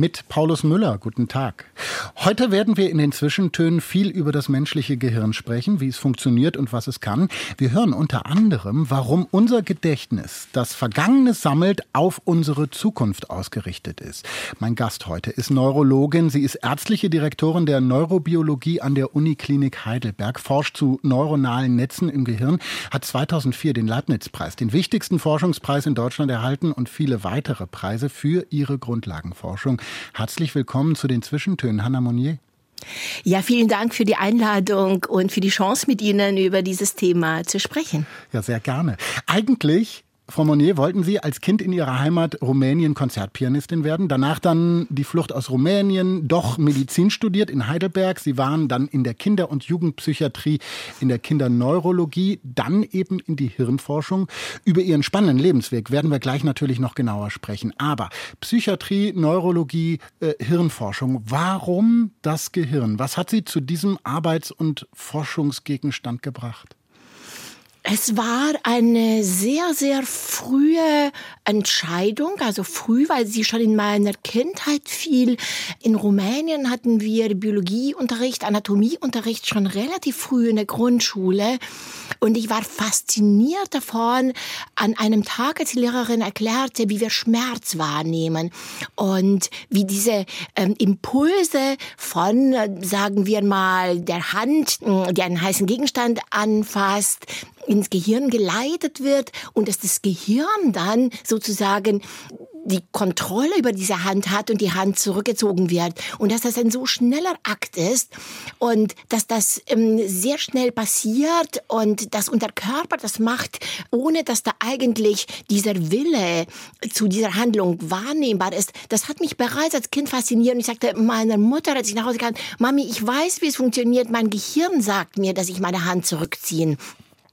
Mit Paulus Müller. Guten Tag. Heute werden wir in den Zwischentönen viel über das menschliche Gehirn sprechen, wie es funktioniert und was es kann. Wir hören unter anderem, warum unser Gedächtnis, das Vergangene sammelt, auf unsere Zukunft ausgerichtet ist. Mein Gast heute ist Neurologin. Sie ist ärztliche Direktorin der Neurobiologie an der Uniklinik Heidelberg, forscht zu neuronalen Netzen im Gehirn, hat 2004 den Leibniz-Preis, den wichtigsten Forschungspreis in Deutschland erhalten und viele weitere Preise für ihre Grundlagenforschung. Herzlich willkommen zu den Zwischentönen, Hanna Monnier. Ja, vielen Dank für die Einladung und für die Chance, mit Ihnen über dieses Thema zu sprechen. Ja, sehr gerne. Eigentlich Frau Monnier, wollten Sie als Kind in Ihrer Heimat Rumänien Konzertpianistin werden? Danach dann die Flucht aus Rumänien, doch Medizin studiert in Heidelberg. Sie waren dann in der Kinder- und Jugendpsychiatrie, in der Kinderneurologie, dann eben in die Hirnforschung. Über Ihren spannenden Lebensweg werden wir gleich natürlich noch genauer sprechen. Aber Psychiatrie, Neurologie, äh, Hirnforschung, warum das Gehirn? Was hat Sie zu diesem Arbeits- und Forschungsgegenstand gebracht? Es war eine sehr, sehr frühe Entscheidung, also früh, weil sie schon in meiner Kindheit fiel. In Rumänien hatten wir Biologieunterricht, Anatomieunterricht schon relativ früh in der Grundschule. Und ich war fasziniert davon, an einem Tag, als die Lehrerin erklärte, wie wir Schmerz wahrnehmen und wie diese ähm, Impulse von, äh, sagen wir mal, der Hand, die einen heißen Gegenstand anfasst, ins Gehirn geleitet wird und dass das Gehirn dann sozusagen die Kontrolle über diese Hand hat und die Hand zurückgezogen wird und dass das ein so schneller Akt ist und dass das ähm, sehr schnell passiert und dass unser Körper das macht, ohne dass da eigentlich dieser Wille zu dieser Handlung wahrnehmbar ist. Das hat mich bereits als Kind fasziniert und ich sagte meiner Mutter, als ich nach Hause kam, Mami, ich weiß, wie es funktioniert, mein Gehirn sagt mir, dass ich meine Hand zurückziehen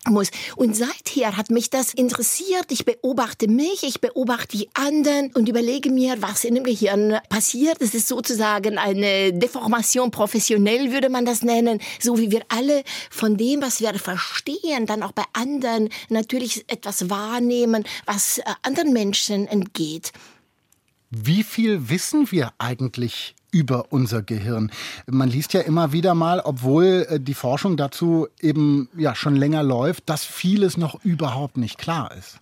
muss. Und seither hat mich das interessiert. Ich beobachte mich, ich beobachte die anderen und überlege mir, was in dem Gehirn passiert. Es ist sozusagen eine Deformation professionell, würde man das nennen. So wie wir alle von dem, was wir verstehen, dann auch bei anderen natürlich etwas wahrnehmen, was äh, anderen Menschen entgeht. Wie viel wissen wir eigentlich über unser Gehirn. Man liest ja immer wieder mal, obwohl äh, die Forschung dazu eben ja schon länger läuft, dass vieles noch überhaupt nicht klar ist.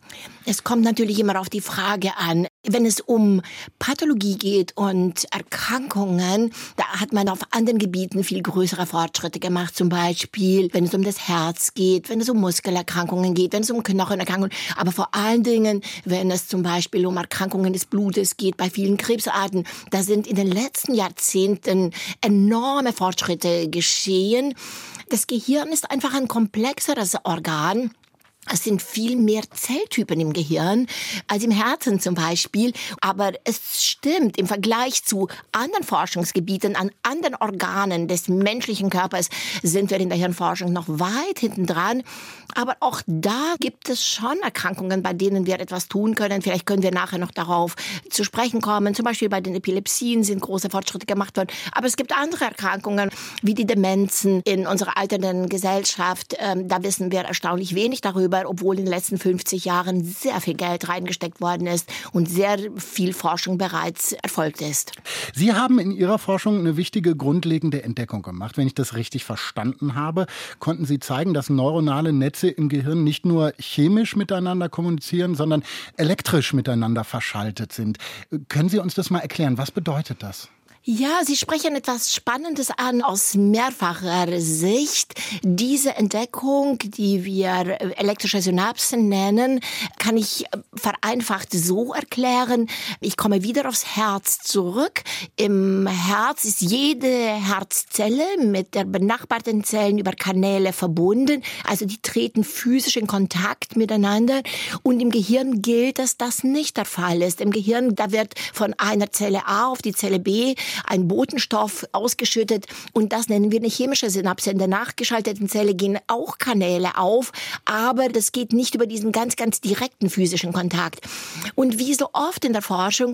Es kommt natürlich immer auf die Frage an, wenn es um Pathologie geht und Erkrankungen, da hat man auf anderen Gebieten viel größere Fortschritte gemacht. Zum Beispiel, wenn es um das Herz geht, wenn es um Muskelerkrankungen geht, wenn es um Knochenerkrankungen, aber vor allen Dingen, wenn es zum Beispiel um Erkrankungen des Blutes geht, bei vielen Krebsarten, da sind in den letzten Jahrzehnten enorme Fortschritte geschehen. Das Gehirn ist einfach ein komplexeres Organ es sind viel mehr Zelltypen im Gehirn als im Herzen zum Beispiel. Aber es stimmt, im Vergleich zu anderen Forschungsgebieten, an anderen Organen des menschlichen Körpers sind wir in der Hirnforschung noch weit hinten dran. Aber auch da gibt es schon Erkrankungen, bei denen wir etwas tun können. Vielleicht können wir nachher noch darauf zu sprechen kommen. Zum Beispiel bei den Epilepsien sind große Fortschritte gemacht worden. Aber es gibt andere Erkrankungen, wie die Demenzen in unserer alternden Gesellschaft. Ähm, da wissen wir erstaunlich wenig darüber darüber, obwohl in den letzten 50 Jahren sehr viel Geld reingesteckt worden ist und sehr viel Forschung bereits erfolgt ist. Sie haben in Ihrer Forschung eine wichtige grundlegende Entdeckung gemacht. Wenn ich das richtig verstanden habe, konnten Sie zeigen, dass neuronale Netze im Gehirn nicht nur chemisch miteinander kommunizieren, sondern elektrisch miteinander verschaltet sind. Können Sie uns das mal erklären? Was bedeutet das? Ja, Sie sprechen etwas Spannendes an aus mehrfacher Sicht. Diese Entdeckung, die wir elektrische Synapsen nennen, kann ich vereinfacht so erklären. Ich komme wieder aufs Herz zurück. Im Herz ist jede Herzzelle mit der benachbarten Zellen über Kanäle verbunden. Also die treten physisch in Kontakt miteinander. Und im Gehirn gilt, dass das nicht der Fall ist. Im Gehirn, da wird von einer Zelle A auf die Zelle B ein Botenstoff ausgeschüttet und das nennen wir eine chemische Synapse. In der nachgeschalteten Zelle gehen auch Kanäle auf, aber das geht nicht über diesen ganz, ganz direkten physischen Kontakt. Und wie so oft in der Forschung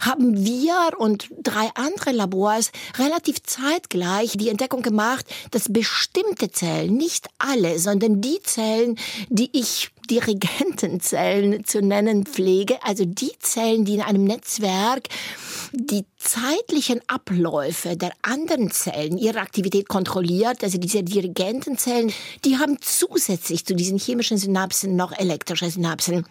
haben wir und drei andere Labors relativ zeitgleich die Entdeckung gemacht, dass bestimmte Zellen, nicht alle, sondern die Zellen, die ich Dirigentenzellen zu nennen pflege, also die Zellen, die in einem Netzwerk die zeitlichen Abläufe der anderen Zellen, ihre Aktivität kontrolliert, also diese Dirigentenzellen, die haben zusätzlich zu diesen chemischen Synapsen noch elektrische Synapsen.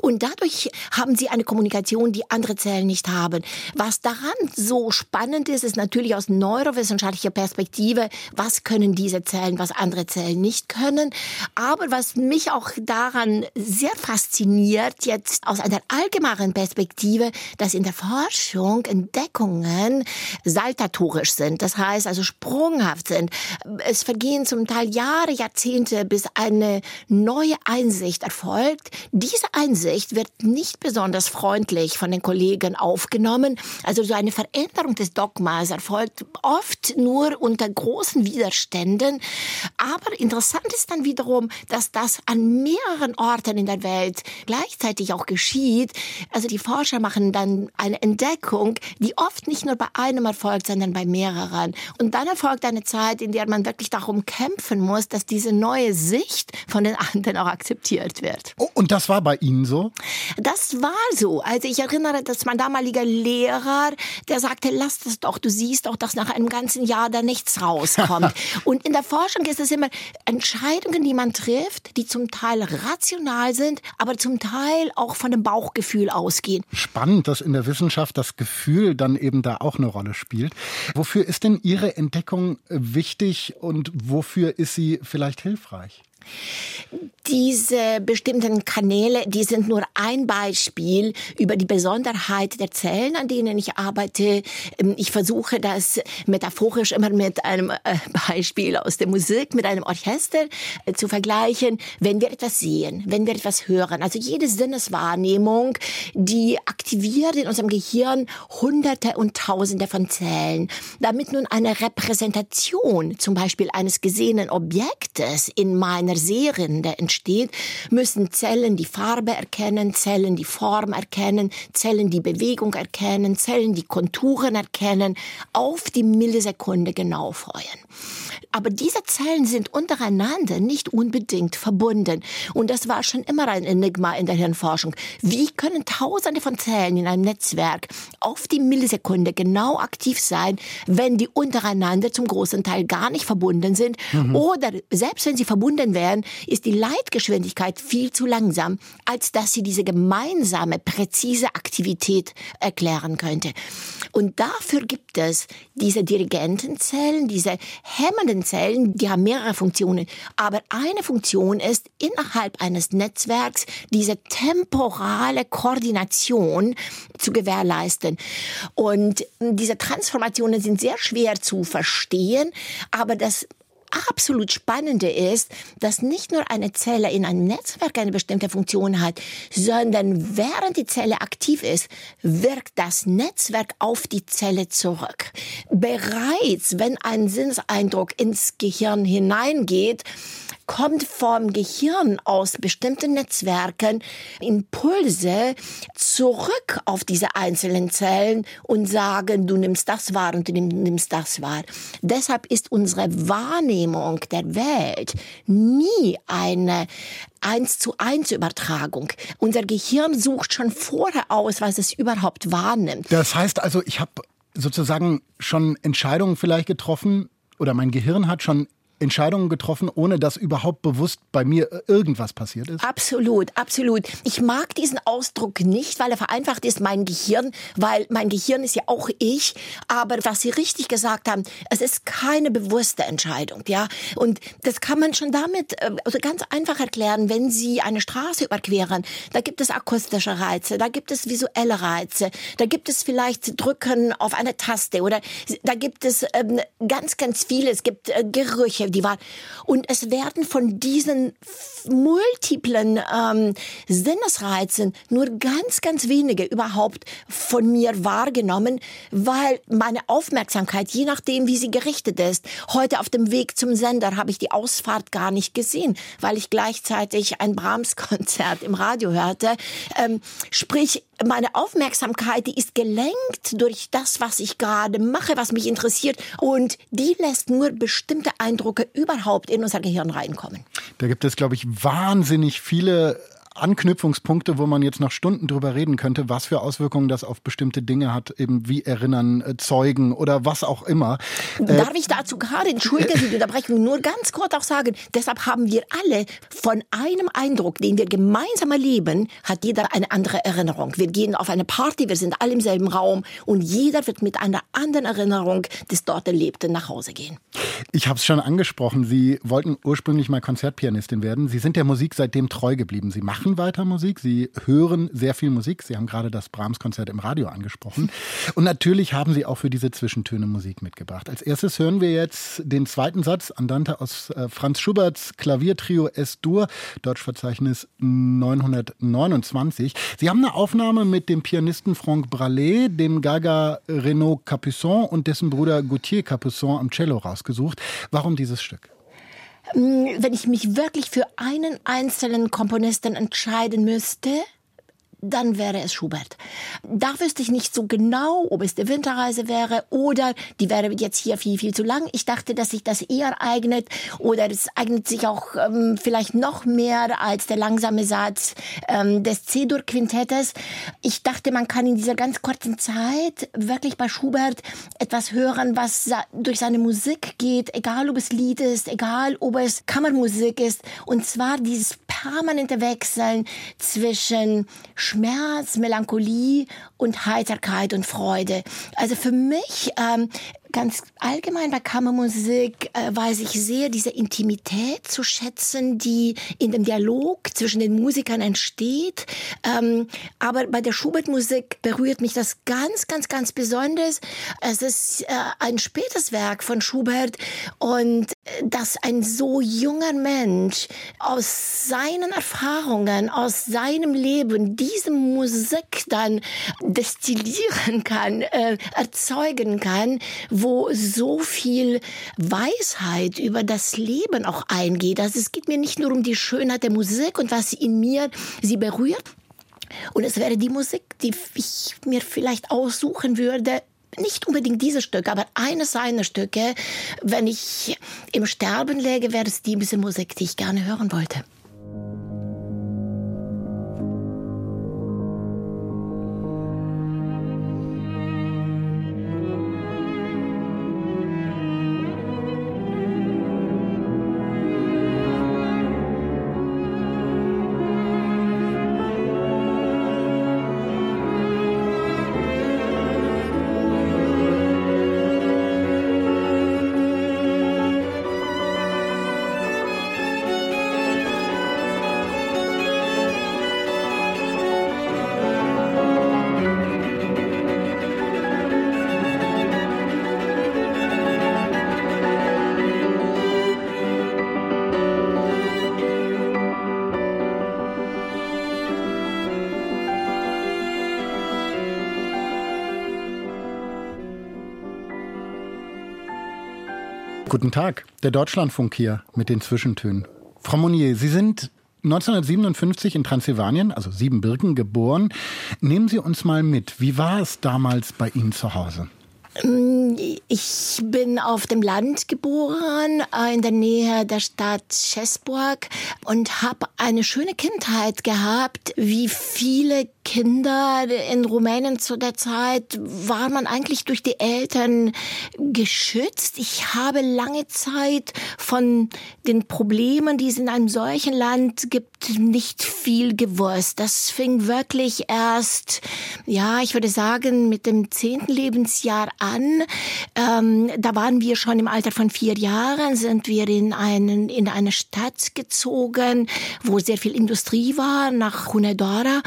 Und dadurch haben sie eine Kommunikation, die andere Zellen nicht haben. Was daran so spannend ist, ist natürlich aus neurowissenschaftlicher Perspektive, was können diese Zellen, was andere Zellen nicht können. Aber was mich auch daran sehr fasziniert, jetzt aus einer allgemeinen Perspektive, dass in der Forschung Entdeckungen saltatorisch sind, das heißt also sprunghaft sind. Es vergehen zum Teil Jahre, Jahrzehnte, bis eine neue Einsicht erfolgt. Diese Einsicht wird nicht besonders freundlich von den Kollegen aufgenommen. Also so eine Veränderung des Dogmas erfolgt oft nur unter großen Widerständen. Aber interessant ist dann wiederum, dass das an mehreren Orten in der Welt gleichzeitig auch geschieht. Also die Forscher machen dann eine Entdeckung, die oft nicht nur bei einem erfolgt, sondern bei mehreren. Und dann erfolgt eine Zeit, in der man wirklich darum kämpfen muss, dass diese neue Sicht von den anderen auch akzeptiert wird. Oh, und das war bei Ihnen so? Das war so. Also ich erinnere, dass mein damaliger Lehrer, der sagte, lass das doch, du siehst doch, dass nach einem ganzen Jahr da nichts rauskommt. und in der Forschung ist es immer Entscheidungen, die man trifft, die zum Teil rational sind, aber zum Teil auch von dem Bauchgefühl ausgehen. Spannend, dass in der Wissenschaft das Gefühl dann eben da auch eine Rolle spielt. Wofür ist denn Ihre Entdeckung wichtig und wofür ist sie vielleicht hilfreich? Diese bestimmten Kanäle, die sind nur ein Beispiel über die Besonderheit der Zellen, an denen ich arbeite. Ähm, ich versuche das metaphorisch immer mit einem äh, Beispiel aus der Musik, mit einem Orchester äh, zu vergleichen. Wenn wir etwas sehen, wenn wir etwas hören, also jede Sinneswahrnehmung, die aktiviert in unserem Gehirn Hunderte und Tausende von Zellen. Damit nun eine Repräsentation zum Beispiel eines gesehenen Objektes in meiner Seerinde entsteht, müssen Zellen die Farbe erkennen, Zellen die Form erkennen, Zellen die Bewegung erkennen, Zellen die Konturen erkennen, auf die Millisekunde genau feuern. Aber diese Zellen sind untereinander nicht unbedingt verbunden. Und das war schon immer ein Enigma in der Hirnforschung. Wie können Tausende von Zellen in einem Netzwerk auf die Millisekunde genau aktiv sein, wenn die untereinander zum großen Teil gar nicht verbunden sind? Mhm. Oder selbst wenn sie verbunden wären, ist die Leitgeschwindigkeit viel zu langsam, als dass sie diese gemeinsame, präzise Aktivität erklären könnte. Und dafür gibt es diese Dirigentenzellen, diese hemmenden Zellen, die haben mehrere Funktionen. Aber eine Funktion ist, innerhalb eines Netzwerks diese temporale Koordination zu gewährleisten. Und diese Transformationen sind sehr schwer zu verstehen, aber das absolut Spannende ist, dass nicht nur eine Zelle in einem Netzwerk eine bestimmte Funktion hat, sondern während die Zelle aktiv ist, wirkt das Netzwerk auf die Zelle zurück. Bereits, wenn ein Sinneseindruck ins Gehirn hineingeht, kommt vom Gehirn aus bestimmten Netzwerken Impulse zurück auf diese einzelnen Zellen und sagen, du nimmst das wahr und du nimmst das wahr. Deshalb ist unsere Wahrnehmung der Welt nie eine eins zu eins Übertragung. Unser Gehirn sucht schon vorher aus, was es überhaupt wahrnimmt. Das heißt also, ich habe sozusagen schon Entscheidungen vielleicht getroffen oder mein Gehirn hat schon Entscheidungen getroffen, ohne dass überhaupt bewusst bei mir irgendwas passiert ist? Absolut, absolut. Ich mag diesen Ausdruck nicht, weil er vereinfacht ist, mein Gehirn, weil mein Gehirn ist ja auch ich. Aber was Sie richtig gesagt haben, es ist keine bewusste Entscheidung, ja. Und das kann man schon damit äh, also ganz einfach erklären, wenn Sie eine Straße überqueren. Da gibt es akustische Reize, da gibt es visuelle Reize, da gibt es vielleicht Drücken auf eine Taste oder da gibt es ähm, ganz, ganz viele. Es gibt äh, Gerüche, die waren und es werden von diesen multiplen ähm, Sinnesreizen nur ganz, ganz wenige überhaupt von mir wahrgenommen, weil meine Aufmerksamkeit, je nachdem, wie sie gerichtet ist, heute auf dem Weg zum Sender habe ich die Ausfahrt gar nicht gesehen, weil ich gleichzeitig ein Brahms-Konzert im Radio hörte. Ähm, sprich, meine Aufmerksamkeit, die ist gelenkt durch das, was ich gerade mache, was mich interessiert. Und die lässt nur bestimmte Eindrücke überhaupt in unser Gehirn reinkommen. Da gibt es, glaube ich, wahnsinnig viele Anknüpfungspunkte, wo man jetzt noch Stunden drüber reden könnte, was für Auswirkungen das auf bestimmte Dinge hat, eben wie Erinnern, äh, Zeugen oder was auch immer. Äh, Darf ich dazu gerade, entschuldige Sie die Unterbrechung, nur ganz kurz auch sagen, deshalb haben wir alle von einem Eindruck, den wir gemeinsam erleben, hat jeder eine andere Erinnerung. Wir gehen auf eine Party, wir sind alle im selben Raum und jeder wird mit einer anderen Erinnerung des dort Erlebten nach Hause gehen. Ich habe es schon angesprochen, Sie wollten ursprünglich mal Konzertpianistin werden. Sie sind der Musik seitdem treu geblieben. Sie machen machen weiter Musik, sie hören sehr viel Musik. Sie haben gerade das Brahms-Konzert im Radio angesprochen. Und natürlich haben sie auch für diese Zwischentöne Musik mitgebracht. Als erstes hören wir jetzt den zweiten Satz, Andante aus äh, Franz Schuberts Klaviertrio S-Dur, Deutschverzeichnis 929. Sie haben eine Aufnahme mit dem Pianisten Franck Bralé, dem Gaga Renaud Capuçon und dessen Bruder Gauthier Capuçon am Cello rausgesucht. Warum dieses Stück? Mm, wenn ich mich wirklich für einen einzelnen Komponisten entscheiden müsste, dann wäre es Schubert. Da wüsste ich nicht so genau, ob es die Winterreise wäre oder die wäre jetzt hier viel, viel zu lang. Ich dachte, dass sich das eher eignet oder es eignet sich auch ähm, vielleicht noch mehr als der langsame Satz ähm, des C-Dur-Quintettes. Ich dachte, man kann in dieser ganz kurzen Zeit wirklich bei Schubert etwas hören, was durch seine Musik geht, egal ob es Lied ist, egal ob es Kammermusik ist. Und zwar dieses permanente Wechseln zwischen Schmerz, Melancholie und Heiterkeit und Freude. Also für mich ähm, ganz allgemein bei Kammermusik äh, weiß ich sehr diese Intimität zu schätzen, die in dem Dialog zwischen den Musikern entsteht. Ähm, aber bei der Schubert-Musik berührt mich das ganz, ganz, ganz besonders. Es ist äh, ein spätes Werk von Schubert und äh, dass ein so junger Mensch aus seinen Erfahrungen, aus seinem Leben diese Musik dann destillieren kann, äh, erzeugen kann, wo so viel Weisheit über das Leben auch eingeht. Also es geht mir nicht nur um die Schönheit der Musik und was in mir sie berührt. Und es wäre die Musik, die ich mir vielleicht aussuchen würde, nicht unbedingt dieses Stück, aber eines seiner Stücke. Wenn ich im Sterben läge, wäre es diese Musik, die ich gerne hören wollte. Guten Tag, der Deutschlandfunk hier mit den Zwischentönen. Frau Monier, Sie sind 1957 in Transsilvanien, also Siebenbirken, geboren. Nehmen Sie uns mal mit. Wie war es damals bei Ihnen zu Hause? Mm, ich bin auf dem Land geboren, äh, in der Nähe der Stadt Schäßburg und habe eine schöne Kindheit gehabt, wie viele Kinder in Rumänien zu der Zeit war man eigentlich durch die Eltern geschützt. Ich habe lange Zeit von den Problemen, die es in einem solchen Land gibt, nicht viel gewusst. Das fing wirklich erst, ja, ich würde sagen, mit dem zehnten Lebensjahr an. Ähm, da waren wir schon im Alter von vier Jahren, sind wir in, einen, in eine Stadt gezogen, wo sehr viel Industrie war, nach Hunedoara.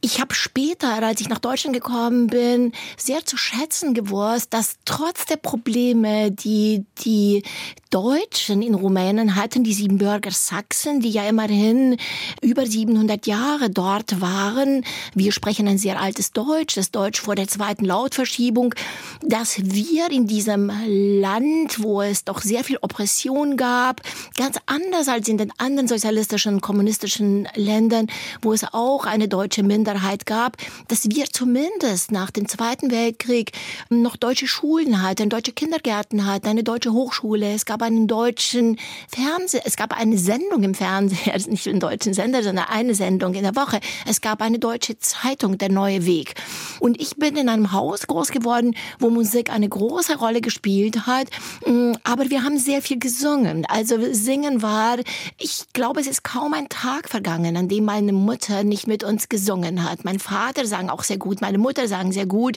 Ich habe später, als ich nach Deutschland gekommen bin, sehr zu schätzen gewusst, dass trotz der Probleme, die die Deutschen in Rumänien hatten, die Siebenbürger Sachsen, die ja immerhin über 700 Jahre dort waren, wir sprechen ein sehr altes Deutsch, das Deutsch vor der zweiten Lautverschiebung, dass wir in diesem Land, wo es doch sehr viel Oppression gab, ganz anders als in den anderen sozialistischen, kommunistischen Ländern, wo es auch eine deutsche Minderheit Minderheit gab, dass wir zumindest nach dem Zweiten Weltkrieg noch deutsche Schulen hatten, deutsche Kindergärten hatten, eine deutsche Hochschule. Es gab einen deutschen Fernseher, es gab eine Sendung im Fernseher, nicht einen deutschen Sender, sondern eine Sendung in der Woche. Es gab eine deutsche Zeitung, Der Neue Weg. Und ich bin in einem Haus groß geworden, wo Musik eine große Rolle gespielt hat. Mm, aber wir haben sehr viel gesungen. Also singen war, ich glaube, es ist kaum ein Tag vergangen, an dem meine Mutter nicht mit uns gesungen hat. Mein Vater sang auch sehr gut, meine Mutter sang sehr gut.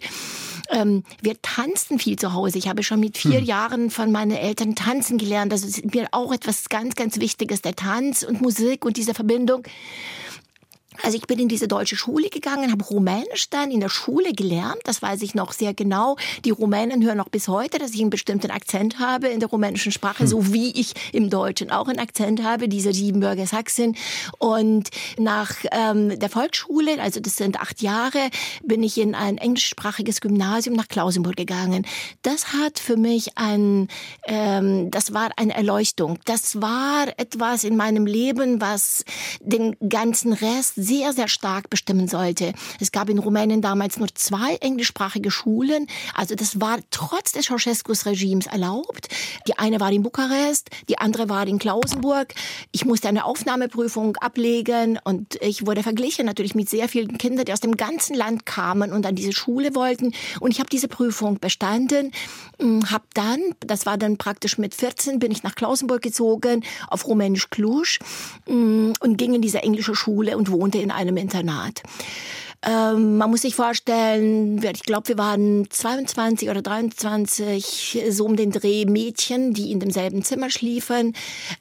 Ähm, wir tanzen viel zu Hause. Ich habe schon mit vier hm. Jahren von meinen Eltern tanzen gelernt. Das ist mir auch etwas ganz, ganz Wichtiges, der Tanz und Musik und diese Verbindung. Also ich bin in diese deutsche Schule gegangen, habe Rumänisch dann in der Schule gelernt, das weiß ich noch sehr genau. Die Rumänen hören noch bis heute, dass ich einen bestimmten Akzent habe in der rumänischen Sprache, hm. so wie ich im Deutschen auch einen Akzent habe, diese Siebenbürger Sachsen. Und nach ähm, der Volksschule, also das sind acht Jahre, bin ich in ein englischsprachiges Gymnasium nach Klausenburg gegangen. Das hat für mich ein, ähm, das war eine Erleuchtung. Das war etwas in meinem Leben, was den ganzen Rest sehr, sehr stark bestimmen sollte. Es gab in Rumänien damals nur zwei englischsprachige Schulen. Also das war trotz des Ceausescus-Regimes erlaubt. Die eine war in Bukarest, die andere war in Klausenburg. Ich musste eine Aufnahmeprüfung ablegen und ich wurde verglichen natürlich mit sehr vielen Kindern, die aus dem ganzen Land kamen und an diese Schule wollten. Und ich habe diese Prüfung bestanden, hm, habe dann, das war dann praktisch mit 14, bin ich nach Klausenburg gezogen, auf Rumänisch Cluj hm, und ging in diese englische Schule und wohnte in einem Internat. Ähm, man muss sich vorstellen, ich glaube, wir waren 22 oder 23, so um den Dreh Mädchen, die in demselben Zimmer schliefen.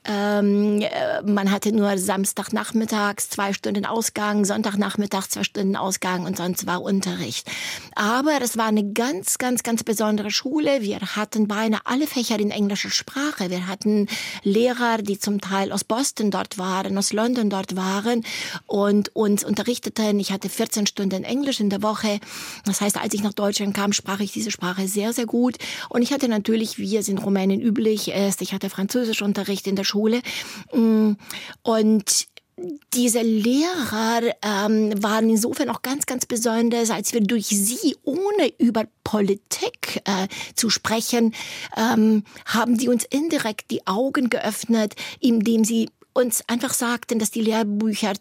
Ähm, äh, man hatte nur Samstagnachmittags zwei Stunden Ausgang, Sonntagnachmittags zwei Stunden Ausgang und sonst war Unterricht. Aber es war eine ganz, ganz, ganz besondere Schule. Wir hatten beinahe alle Fächer in englischer Sprache. Wir hatten Lehrer, die zum Teil aus Boston dort waren, aus London dort waren und uns unterrichteten. Ich hatte 14 Stunden Englisch in der Woche. Das heißt, als ich nach Deutschland kam, sprach ich diese Sprache sehr, sehr gut. Und ich hatte natürlich, wie es in Rumänien üblich ist, ich hatte Französischunterricht in der Schule. Mm, und diese Lehrer ähm, waren insofern auch ganz, ganz besonders, als wir durch sie, ohne über Politik äh, zu sprechen, ähm, haben die uns indirekt die Augen geöffnet, indem sie uns einfach sagten, dass die Lehrbücher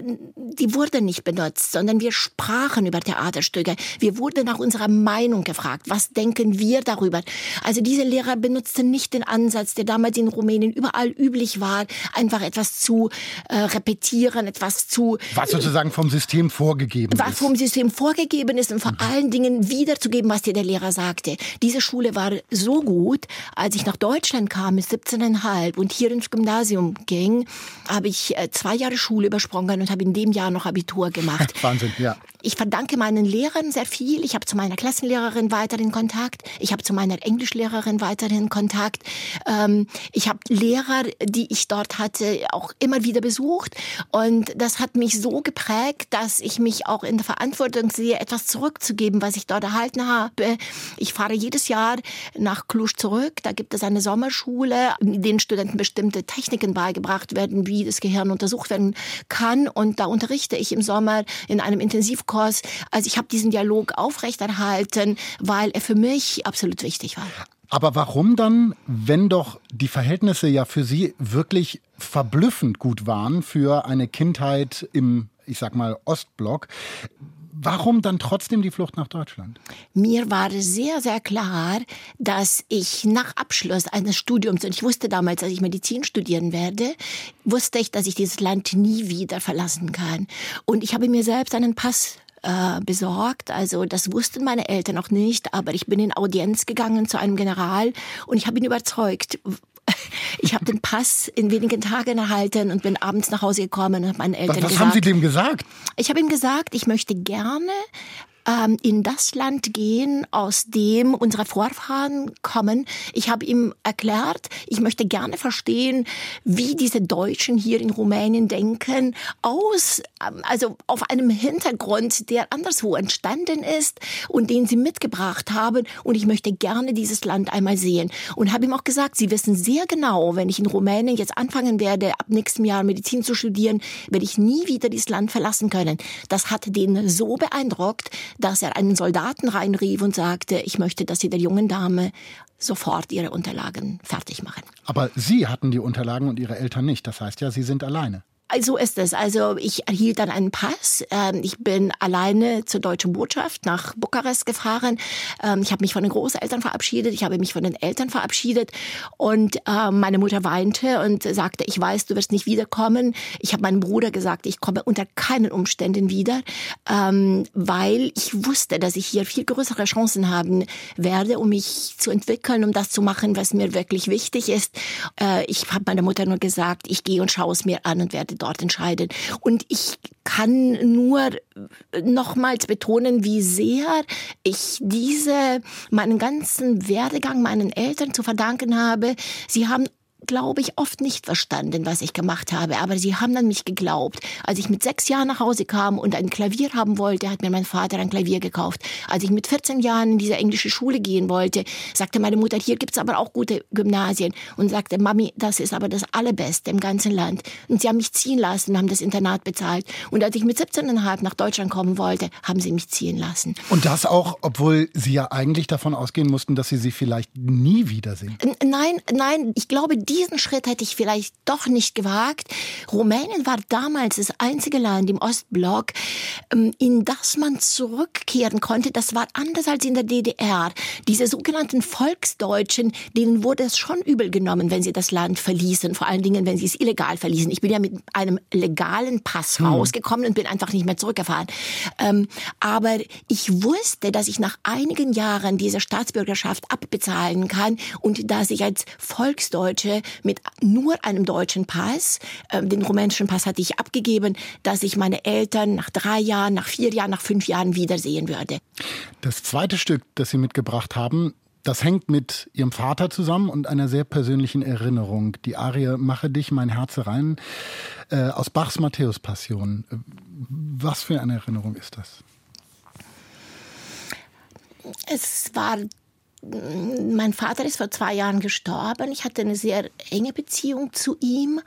die wurde nicht benutzt, sondern wir sprachen über Theaterstücke. Wir wurden nach unserer Meinung gefragt. Was denken wir darüber? Also diese Lehrer benutzten nicht den Ansatz, der damals in Rumänien überall üblich war, einfach etwas zu äh, repetieren, etwas zu... Was sozusagen vom System vorgegeben was ist. Was vom System vorgegeben ist und vor mhm. allen Dingen wiederzugeben, was dir der Lehrer sagte. Diese Schule war so gut, als ich nach Deutschland kam mit 17,5 und hier ins Gymnasium ging, habe ich äh, zwei Jahre Schule übersprochen Ungarn und habe in dem Jahr noch Abitur gemacht. Wahnsinn, ja. Ich verdanke meinen Lehrern sehr viel. Ich habe zu meiner Klassenlehrerin weiterhin Kontakt. Ich habe zu meiner Englischlehrerin weiterhin Kontakt. Ähm, ich habe Lehrer, die ich dort hatte, auch immer wieder besucht. Und das hat mich so geprägt, dass ich mich auch in der Verantwortung sehe, etwas zurückzugeben, was ich dort erhalten habe. Ich fahre jedes Jahr nach Cluj zurück. Da gibt es eine Sommerschule, in denen Studenten bestimmte Techniken beigebracht werden, wie das Gehirn untersucht werden kann. Und da unterrichte ich im Sommer in einem Intensivkurs Kurs. Also ich habe diesen Dialog aufrechterhalten, weil er für mich absolut wichtig war. Aber warum dann, wenn doch die Verhältnisse ja für Sie wirklich verblüffend gut waren für eine Kindheit im ich sag mal, Ostblock. Warum dann trotzdem die Flucht nach Deutschland? Mir war sehr, sehr klar, dass ich nach Abschluss eines Studiums, und ich wusste damals, dass ich Medizin studieren werde, wusste ich, dass ich dieses Land nie wieder verlassen kann. Und ich habe mir selbst einen Pass äh, besorgt. Also das wussten meine Eltern noch nicht, aber ich bin in Audienz gegangen zu einem General und ich habe ihn überzeugt. Ich habe den Pass in wenigen Tagen erhalten und bin abends nach Hause gekommen und habe meinen Eltern Was, was gesagt. haben Sie dem gesagt? Ich habe ihm gesagt, ich möchte gerne in das Land gehen, aus dem unsere Vorfahren kommen. Ich habe ihm erklärt, ich möchte gerne verstehen, wie diese Deutschen hier in Rumänien denken, aus, ähm, also auf einem Hintergrund, der anderswo entstanden ist und den sie mitgebracht haben. Und ich möchte gerne dieses Land einmal sehen. Und habe ihm auch gesagt, sie wissen sehr genau, wenn ich in Rumänien jetzt anfangen werde, ab nächstem Jahr Medizin zu studieren, werde ich nie wieder dieses Land verlassen können. Das hat den so beeindruckt, dass er einen Soldaten reinrief und sagte, ich möchte, dass Sie der jungen Dame sofort ihre Unterlagen fertig machen. Aber Sie hatten die Unterlagen und Ihre Eltern nicht. Das heißt ja, Sie sind alleine. So ist es. Also ich erhielt dann einen Pass. Ähm, ich bin alleine zur deutschen Botschaft nach Bukarest gefahren. Ähm, ich habe mich von den Großeltern verabschiedet. Ich habe mich von den Eltern verabschiedet. Und ähm, meine Mutter weinte und sagte, ich weiß, du wirst nicht wiederkommen. Ich habe meinem Bruder gesagt, ich komme unter keinen Umständen wieder, weil ich wusste, dass ich hier viel größere Chancen haben werde, um mich zu entwickeln, um das zu machen, was mir wirklich wichtig ist. Äh, ich habe meiner Mutter nur gesagt, ich gehe und schaue es mir an und werde dort entscheiden. Und ich kann nur nochmals betonen, wie sehr ich diese, meinen ganzen Werdegang meinen Eltern zu verdanken habe. Sie haben glaube ich, oft nicht verstanden, was ich gemacht habe. Aber sie haben an mich geglaubt. Als ich mit sechs Jahren nach Hause kam und ein Klavier haben wollte, hat mir mein Vater ein Klavier gekauft. Als ich mit 14 Jahren in diese englische Schule gehen wollte, sagte meine Mutter, hier gibt's aber auch gute Gymnasien. Und sagte, Mami, das ist aber das Allerbeste im ganzen Land. Und sie haben mich ziehen lassen, haben das Internat bezahlt. Und als ich mit 17,5 nach Deutschland kommen wollte, haben sie mich ziehen lassen. Und das auch, obwohl Sie ja eigentlich davon ausgehen mussten, dass Sie sie vielleicht nie wiedersehen. Nein, nein, ich glaube, diesen Schritt hätte ich vielleicht doch nicht gewagt. Rumänien war damals das einzige Land im Ostblock, ähm, in das man zurückkehren konnte. Das war anders als in der DDR. Diese sogenannten Volksdeutschen, denen wurde es schon übel genommen, wenn sie das Land verließen, vor allen Dingen, wenn sie es illegal verließen. Ich bin ja mit einem legalen Pass hm. rausgekommen und bin einfach nicht mehr zurückgefahren. Ähm, aber ich wusste, dass ich nach einigen Jahren diese Staatsbürgerschaft abbezahlen kann und dass ich als Volksdeutsche mit nur einem deutschen Pass, äh, den rumänischen Pass hatte ich abgegeben, dass ich meine Eltern nach drei Jahren, nach vier Jahren, nach fünf Jahren wiedersehen würde. Das zweite Stück, das Sie mitgebracht haben, das hängt mit Ihrem Vater zusammen und einer sehr persönlichen Erinnerung. Die Arie Mache dich, mein Herz rein äh, aus Bachs Matthäus-Passion. Was für eine Erinnerung ist das? Es war mein Vater ist vor zwei Jahren gestorben. Ich hatte eine sehr enge Beziehung zu ihm.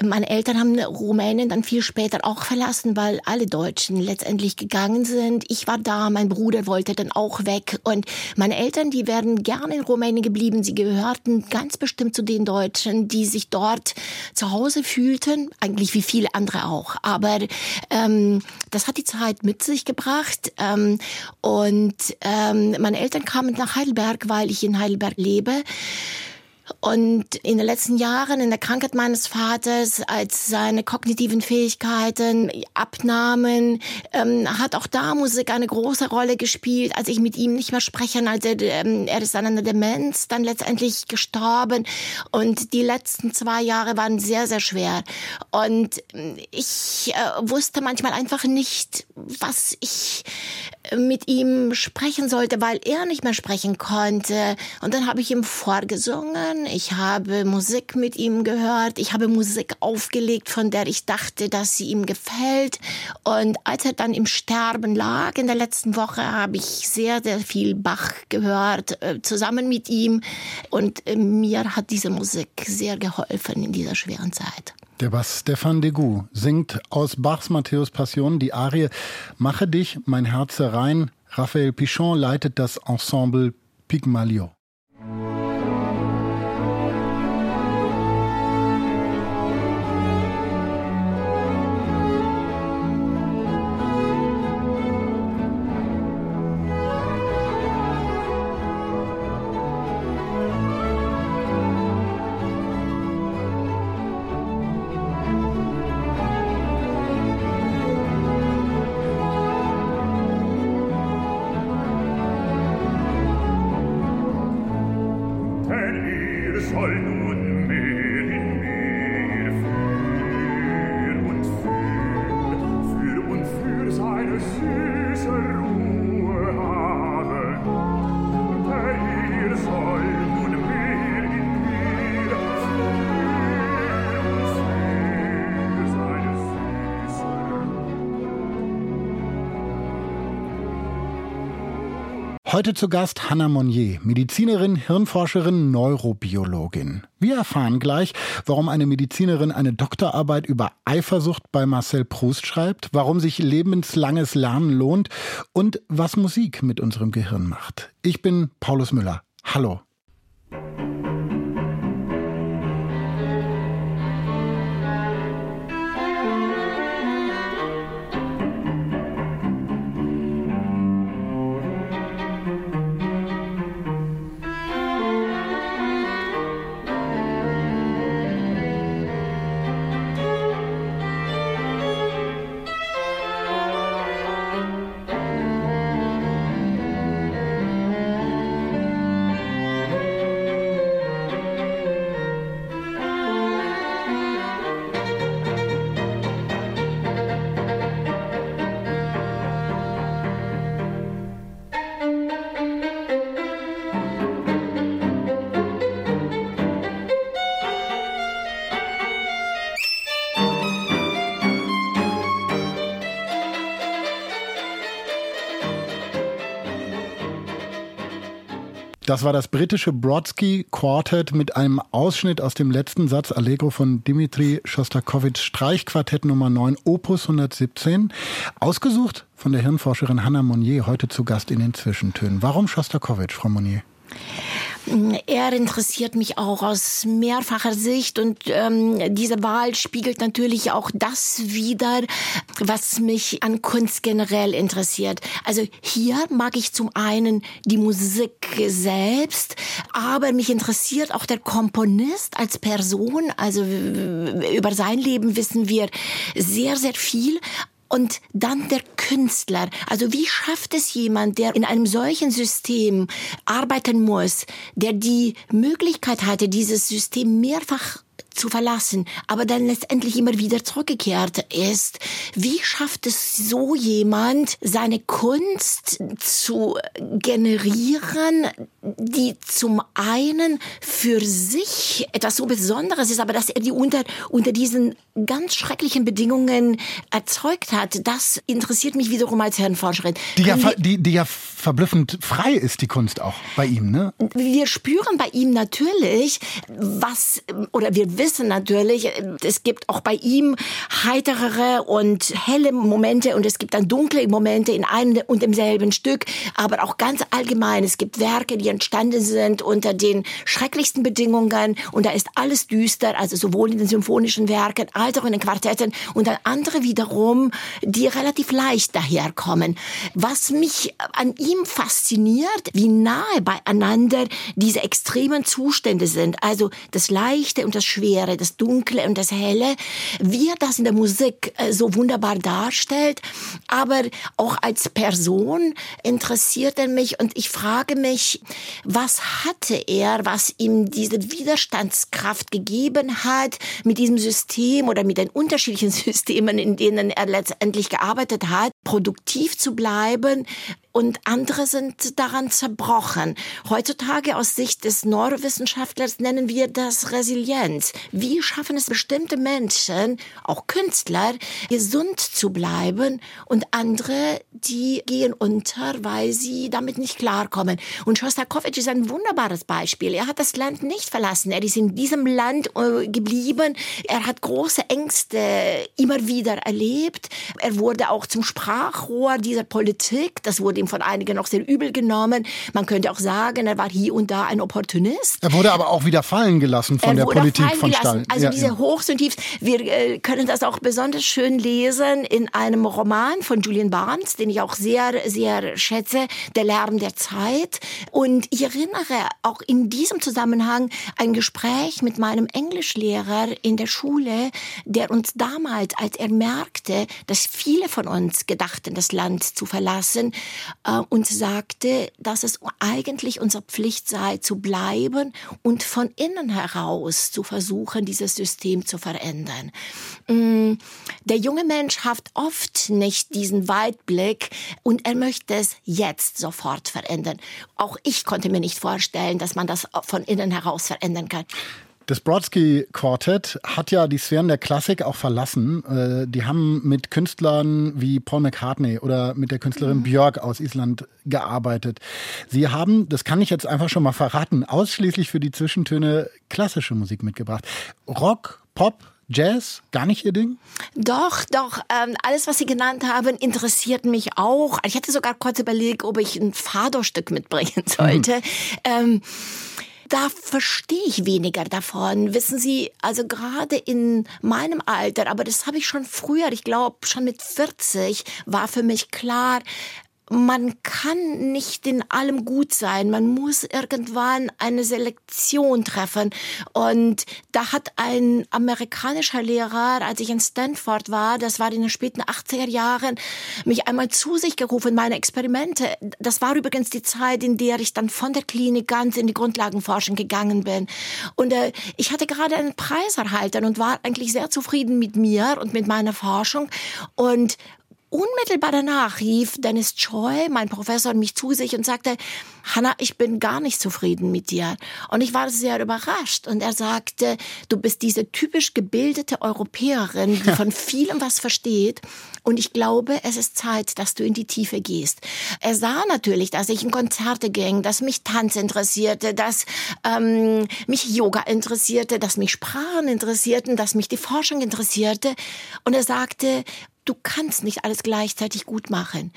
Meine Eltern haben Rumänien dann viel später auch verlassen, weil alle Deutschen letztendlich gegangen sind. Ich war da, mein Bruder wollte dann auch weg. Und meine Eltern, die wären gerne in Rumänien geblieben. Sie gehörten ganz bestimmt zu den Deutschen, die sich dort zu Hause fühlten, eigentlich wie viele andere auch. Aber ähm, das hat die Zeit mit sich gebracht. Ähm, und ähm, meine Eltern kamen nach Heidelberg, weil ich in Heidelberg lebe. Und in den letzten Jahren, in der Krankheit meines Vaters, als seine kognitiven Fähigkeiten abnahmen, ähm, hat auch da Musik eine große Rolle gespielt. Als ich mit ihm nicht mehr sprechen, als er, ähm, er ist an einer Demenz dann letztendlich gestorben. Und die letzten zwei Jahre waren sehr, sehr schwer. Und ich äh, wusste manchmal einfach nicht, was ich mit ihm sprechen sollte, weil er nicht mehr sprechen konnte. Und dann habe ich ihm vorgesungen, ich habe Musik mit ihm gehört, ich habe Musik aufgelegt, von der ich dachte, dass sie ihm gefällt. Und als er dann im Sterben lag in der letzten Woche, habe ich sehr, sehr viel Bach gehört, äh, zusammen mit ihm. Und äh, mir hat diese Musik sehr geholfen in dieser schweren Zeit. Der Bass Stefan Degu singt aus Bachs Matthäus Passion die Arie Mache dich, mein Herz rein. Raphael Pichon leitet das Ensemble Pygmalion. Heute zu Gast Hannah Monnier, Medizinerin, Hirnforscherin, Neurobiologin. Wir erfahren gleich, warum eine Medizinerin eine Doktorarbeit über Eifersucht bei Marcel Proust schreibt, warum sich lebenslanges Lernen lohnt und was Musik mit unserem Gehirn macht. Ich bin Paulus Müller. Hallo. Das war das britische Brodsky Quartet mit einem Ausschnitt aus dem letzten Satz Allegro von Dimitri Schostakowitsch Streichquartett Nummer 9 Opus 117. Ausgesucht von der Hirnforscherin Hannah Monnier, heute zu Gast in den Zwischentönen. Warum Schostakowitsch, Frau Monnier? Er interessiert mich auch aus mehrfacher Sicht und ähm, diese Wahl spiegelt natürlich auch das wider, was mich an Kunst generell interessiert. Also hier mag ich zum einen die Musik selbst, aber mich interessiert auch der Komponist als Person. Also über sein Leben wissen wir sehr, sehr viel. Und dann der Künstler. Also wie schafft es jemand, der in einem solchen System arbeiten muss, der die Möglichkeit hatte, dieses System mehrfach zu verlassen, aber dann letztendlich immer wieder zurückgekehrt ist. Wie schafft es so jemand, seine Kunst zu generieren, die zum einen für sich etwas so Besonderes ist, aber dass er die unter, unter diesen ganz schrecklichen Bedingungen erzeugt hat, das interessiert mich wiederum als Hirnforscherin. Die ja, die, die ja verblüffend frei ist, die Kunst auch bei ihm, ne? Wir spüren bei ihm natürlich, was, oder wir wissen, wissen natürlich, es gibt auch bei ihm heiterere und helle Momente und es gibt dann dunkle Momente in einem und demselben Stück, aber auch ganz allgemein. Es gibt Werke, die entstanden sind unter den schrecklichsten Bedingungen und da ist alles düster, also sowohl in den symphonischen Werken als auch in den Quartetten und dann andere wiederum, die relativ leicht daherkommen. Was mich an ihm fasziniert, wie nahe beieinander diese extremen Zustände sind, also das Leichte und das Schwere Schwere, das Dunkle und das Helle, wie er das in der Musik äh, so wunderbar darstellt. Aber auch als Person interessiert er mich und ich frage mich, was hatte er, was ihm diese Widerstandskraft gegeben hat mit diesem System oder mit den unterschiedlichen Systemen, in denen er letztendlich gearbeitet hat, produktiv zu bleiben, und andere sind daran zerbrochen. Heutzutage aus Sicht des Neurowissenschaftlers nennen wir das Resilienz. Wie schaffen es bestimmte Menschen, auch Künstler, gesund zu bleiben und andere, die gehen unter, weil sie damit nicht klarkommen. Und Shostakovich ist ein wunderbares Beispiel. Er hat das Land nicht verlassen. Er ist in diesem Land äh, geblieben. Er hat große Ängste immer wieder erlebt. Er wurde auch zum Sprachrohr dieser Politik. Das wurde ihm von einigen noch sehr übel genommen. Man könnte auch sagen, er war hier und da ein Opportunist. Er wurde aber auch wieder fallen gelassen von er der Politik von Stalin. Also ja, diese ja. Hochs und Tiefs. Wir äh, können das auch besonders schön lesen in einem Roman von Julian Barnes, den ich auch sehr, sehr schätze, Der Lärm der Zeit. Und ich erinnere auch in diesem Zusammenhang ein Gespräch mit meinem Englischlehrer in der Schule, der uns damals, als er merkte, dass viele von uns gedachten, das Land zu verlassen, äh, und sagte, dass es eigentlich unsere Pflicht sei, zu bleiben und von innen heraus zu versuchen, dieses System zu verändern. Mm, der junge Mensch hat oft nicht diesen Weitblick und er möchte es jetzt sofort verändern. Auch ich konnte mir nicht vorstellen, dass man das von innen heraus verändern kann. Das Brodsky Quartet hat ja die Sphären der Klassik auch verlassen. Äh, die haben mit Künstlern wie Paul McCartney oder mit der Künstlerin mhm. Björk aus Island gearbeitet. Sie haben, das kann ich jetzt einfach schon mal verraten, ausschließlich für die Zwischentöne klassische Musik mitgebracht. Rock, Pop, Jazz, gar nicht Ihr Ding? Doch, doch. Ähm, alles, was Sie genannt haben, interessiert mich auch. Ich hätte sogar kurz überlegt, ob ich ein Fado-Stück mitbringen sollte. Mhm. Ähm, da verstehe ich weniger davon. Wissen Sie, also gerade in meinem Alter, aber das habe ich schon früher, ich glaube schon mit 40, war für mich klar, man kann nicht in allem gut sein. Man muss irgendwann eine Selektion treffen. Und da hat ein amerikanischer Lehrer, als ich in Stanford war, das war in den späten 80er Jahren, mich einmal zu sich gerufen, meine Experimente. Das war übrigens die Zeit, in der ich dann von der Klinik ganz in die Grundlagenforschung gegangen bin. Und äh, ich hatte gerade einen Preis erhalten und war eigentlich sehr zufrieden mit mir und mit meiner Forschung. Und Unmittelbar danach rief Dennis Choi, mein Professor, mich zu sich und sagte, Hanna, ich bin gar nicht zufrieden mit dir. Und ich war sehr überrascht. Und er sagte, du bist diese typisch gebildete Europäerin, die von vielem was versteht. Und ich glaube, es ist Zeit, dass du in die Tiefe gehst. Er sah natürlich, dass ich in Konzerte ging, dass mich Tanz interessierte, dass ähm, mich Yoga interessierte, dass mich Sprachen interessierten, dass mich die Forschung interessierte. Und er sagte, du kannst nicht alles gleichzeitig gut machen.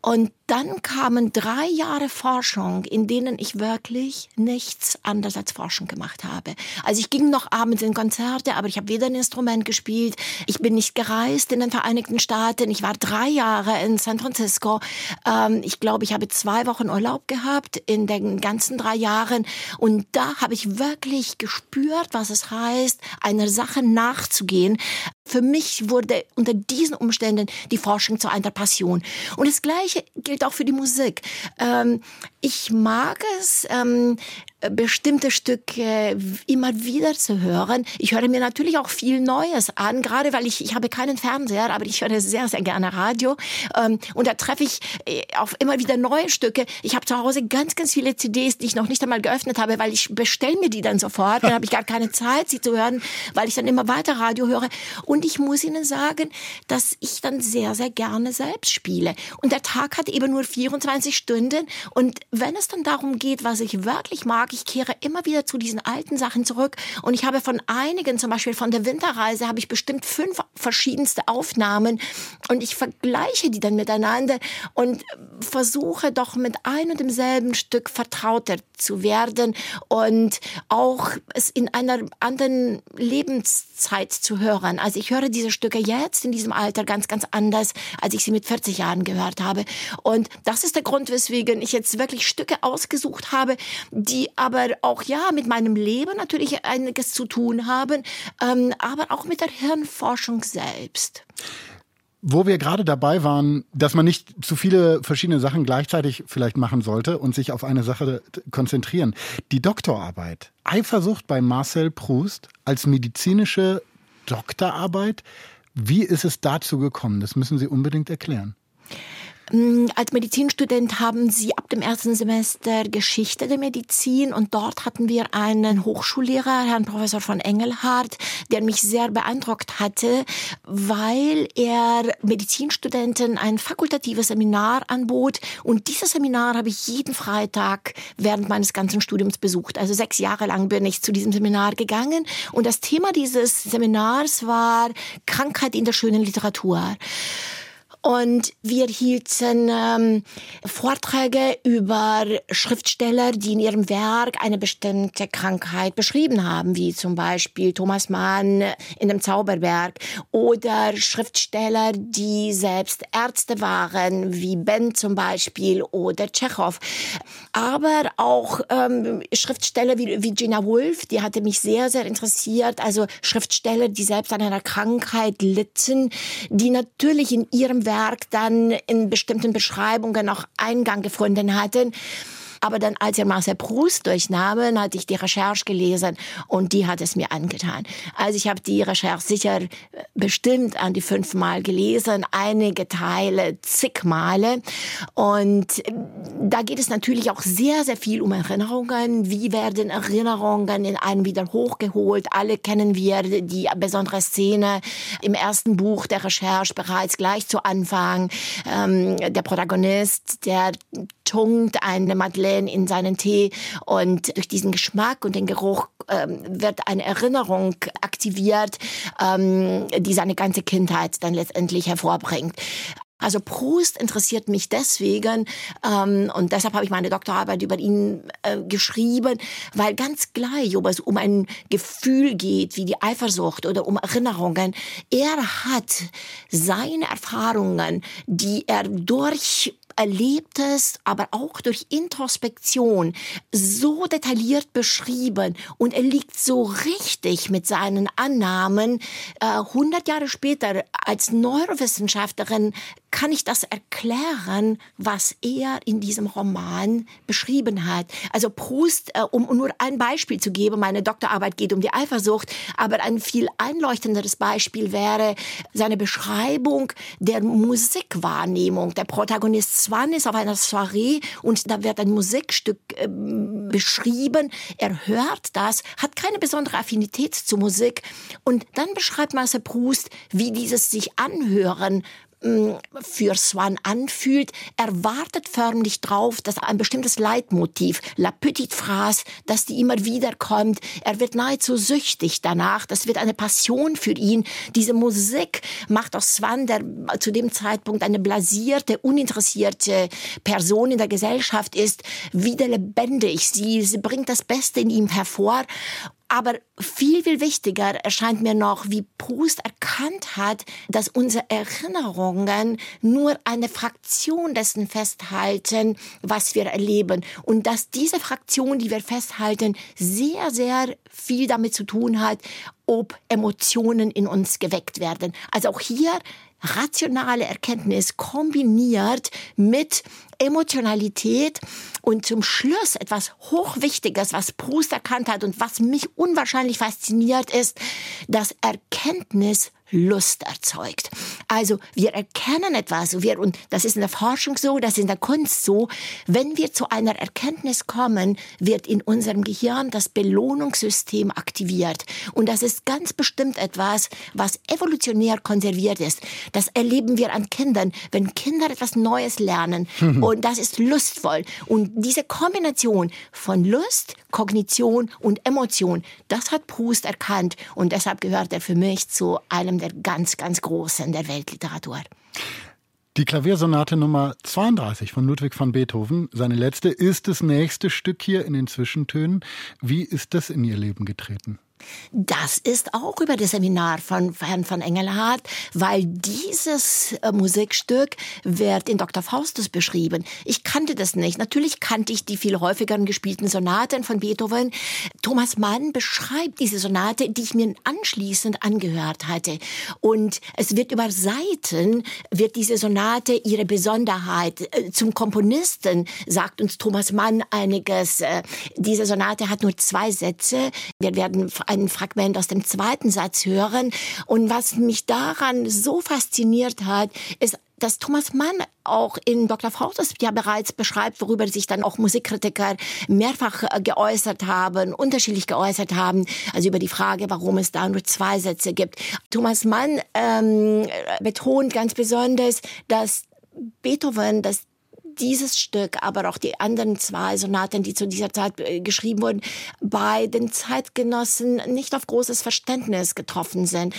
Und dann kamen drei Jahre Forschung, in denen ich wirklich nichts anderes als Forschung gemacht habe. Also ich ging noch abends in Konzerte, aber ich habe weder ein Instrument gespielt. Ich bin nicht gereist in den Vereinigten Staaten. Ich war drei Jahre in San Francisco. Ähm, ich glaube, ich habe zwei Wochen Urlaub gehabt in den ganzen drei Jahren. Und da habe ich wirklich gespürt, was es heißt, einer Sache nachzugehen. Für mich wurde unter diesen Umständen die Forschung zu einer Passion. Und das Gleiche gilt auch für die Musik. Ähm, ich mag es, ähm, bestimmte Stücke immer wieder zu hören. Ich höre mir natürlich auch viel Neues an, gerade weil ich, ich habe keinen Fernseher, aber ich höre sehr, sehr gerne Radio. Ähm, und da treffe ich äh, auf immer wieder neue Stücke. Ich habe zu Hause ganz, ganz viele CDs, die ich noch nicht einmal geöffnet habe, weil ich bestelle mir die dann sofort. Dann habe ich gar keine Zeit, sie zu hören, weil ich dann immer weiter Radio höre. Und ich muss Ihnen sagen, dass ich dann sehr, sehr gerne selbst spiele. Und der Tag hat eben nur 24 Stunden. Und wenn es dann darum geht, was ich wirklich mag, ich kehre immer wieder zu diesen alten Sachen zurück. Und ich habe von einigen, zum Beispiel von der Winterreise, habe ich bestimmt fünf verschiedenste Aufnahmen. Und ich vergleiche die dann miteinander und versuche doch mit ein und demselben Stück vertrauter zu werden und auch es in einer anderen Lebenszeit zu hören. Also ich höre diese Stücke jetzt in diesem Alter ganz, ganz anders, als ich sie mit 40 Jahren gehört habe. Und das ist der Grund, weswegen ich jetzt wirklich Stücke ausgesucht habe, die aber auch ja mit meinem Leben natürlich einiges zu tun haben, ähm, aber auch mit der Hirnforschung selbst. Wo wir gerade dabei waren, dass man nicht zu viele verschiedene Sachen gleichzeitig vielleicht machen sollte und sich auf eine Sache konzentrieren. Die Doktorarbeit. Eifersucht bei Marcel Proust als medizinische Doktorarbeit. Wie ist es dazu gekommen? Das müssen Sie unbedingt erklären. Mm, als Medizinstudent haben Sie ab dem ersten Semester Geschichte der Medizin und dort hatten wir einen Hochschullehrer, Herrn Professor von Engelhardt, der mich sehr beeindruckt hatte, weil er Medizinstudenten ein fakultatives Seminar anbot und dieses Seminar habe ich jeden Freitag während meines ganzen Studiums besucht. Also sechs Jahre lang bin ich zu diesem Seminar gegangen und das Thema dieses Seminars war Krankheit in der schönen Literatur. Und wir hielten ähm, Vorträge über Schriftsteller, die in ihrem Werk eine bestimmte Krankheit beschrieben haben, wie zum Beispiel Thomas Mann in dem Zauberberg oder Schriftsteller, die selbst Ärzte waren, wie Ben zum Beispiel oder Tschechow. Aber auch ähm, Schriftsteller wie Virginia Woolf, die hatte mich sehr, sehr interessiert. Also Schriftsteller, die selbst an einer Krankheit litten, die natürlich in ihrem Werk Werk dann in bestimmten Beschreibungen auch Eingang gefunden hatten. Aber dann, als er Marcel Proust durchnahmen, hatte ich die Recherche gelesen und die hat es mir angetan. Also ich habe die Recherche sicher äh, bestimmt an die fünfmal gelesen, einige Teile zig Male. Und äh, da geht es natürlich auch sehr, sehr viel um Erinnerungen. Wie werden Erinnerungen in einem wieder hochgeholt? Alle kennen wir die besondere Szene im ersten Buch der Recherche bereits gleich zu Anfang. Ähm, der Protagonist, der tunkt eine Madeleine in seinen Tee und durch diesen Geschmack und den Geruch ähm, wird eine Erinnerung aktiviert, ähm, die seine ganze Kindheit dann letztendlich hervorbringt. Also Proust interessiert mich deswegen ähm, und deshalb habe ich meine Doktorarbeit über ihn äh, geschrieben, weil ganz gleich, ob es um ein Gefühl geht wie die Eifersucht oder um Erinnerungen, er hat seine Erfahrungen, die er durch Erlebtes, aber auch durch Introspektion so detailliert beschrieben und er liegt so richtig mit seinen Annahmen. Äh, 100 Jahre später als Neurowissenschaftlerin kann ich das erklären, was er in diesem Roman beschrieben hat. Also Proust, äh, um nur ein Beispiel zu geben, meine Doktorarbeit geht um die Eifersucht, aber ein viel einleuchtenderes Beispiel wäre seine Beschreibung der Musikwahrnehmung. Der Protagonist Swan ist auf einer Soiree und da wird ein Musikstück äh, beschrieben. Er hört das, hat keine besondere Affinität zur Musik und dann beschreibt Marcel Proust, wie dieses sich anhören für Swan anfühlt. Er wartet förmlich drauf, dass ein bestimmtes Leitmotiv, la petite phrase, dass die immer wieder kommt. Er wird nahezu süchtig danach. Das wird eine Passion für ihn. Diese Musik macht aus Swan, der zu dem Zeitpunkt eine blasierte, uninteressierte Person in der Gesellschaft ist, wieder lebendig. Sie, sie bringt das Beste in ihm hervor aber viel, viel wichtiger erscheint mir noch, wie Proust erkannt hat, dass unsere Erinnerungen nur eine Fraktion dessen festhalten, was wir erleben. Und dass diese Fraktion, die wir festhalten, sehr, sehr viel damit zu tun hat, ob Emotionen in uns geweckt werden. Also auch hier rationale Erkenntnis kombiniert mit Emotionalität und zum Schluss etwas Hochwichtiges, was Proust erkannt hat und was mich unwahrscheinlich fasziniert ist, dass Erkenntnis Lust erzeugt. Also wir erkennen etwas, wir, und das ist in der Forschung so, das ist in der Kunst so, wenn wir zu einer Erkenntnis kommen, wird in unserem Gehirn das Belohnungssystem aktiviert. Und das ist ganz bestimmt etwas, was evolutionär konserviert ist. Das erleben wir an Kindern, wenn Kinder etwas Neues lernen. Mhm. Und das ist lustvoll. Und diese Kombination von Lust, Kognition und Emotion, das hat Proust erkannt. Und deshalb gehört er für mich zu einem einem der ganz, ganz Großen der Weltliteratur. Die Klaviersonate Nummer 32 von Ludwig van Beethoven, seine letzte, ist das nächste Stück hier in den Zwischentönen. Wie ist das in Ihr Leben getreten? Das ist auch über das Seminar von Herrn von Engelhardt, weil dieses äh, Musikstück wird in Dr. Faustus beschrieben. Ich kannte das nicht. Natürlich kannte ich die viel häufigeren gespielten Sonaten von Beethoven. Thomas Mann beschreibt diese Sonate, die ich mir anschließend angehört hatte. Und es wird über Seiten, wird diese Sonate ihre Besonderheit. Äh, zum Komponisten sagt uns Thomas Mann einiges. Äh, diese Sonate hat nur zwei Sätze. Wir werden ein Fragment aus dem zweiten Satz hören. Und was mich daran so fasziniert hat, ist dass Thomas Mann auch in Dr. Faustus ja bereits beschreibt, worüber sich dann auch Musikkritiker mehrfach äh, geäußert haben, unterschiedlich geäußert haben, also über die Frage, warum es da nur zwei Sätze gibt. Thomas Mann ähm, betont ganz besonders, dass Beethoven, dass dieses Stück, aber auch die anderen zwei Sonaten, die zu dieser Zeit äh, geschrieben wurden, bei den Zeitgenossen nicht auf großes Verständnis getroffen sind.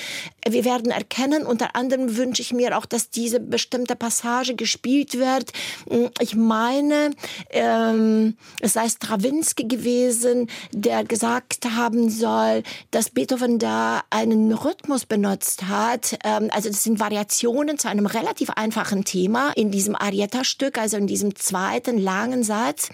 Wir werden erkennen, unter anderem wünsche ich mir auch, dass diese bestimmte Passage gespielt wird. Hm, ich meine, ähm, es sei Stravinsky gewesen, der gesagt haben soll, dass Beethoven da einen Rhythmus benutzt hat. Ähm, also das sind Variationen zu einem relativ einfachen Thema in diesem Arietta-Stück, also in diesem zweiten langen Satz.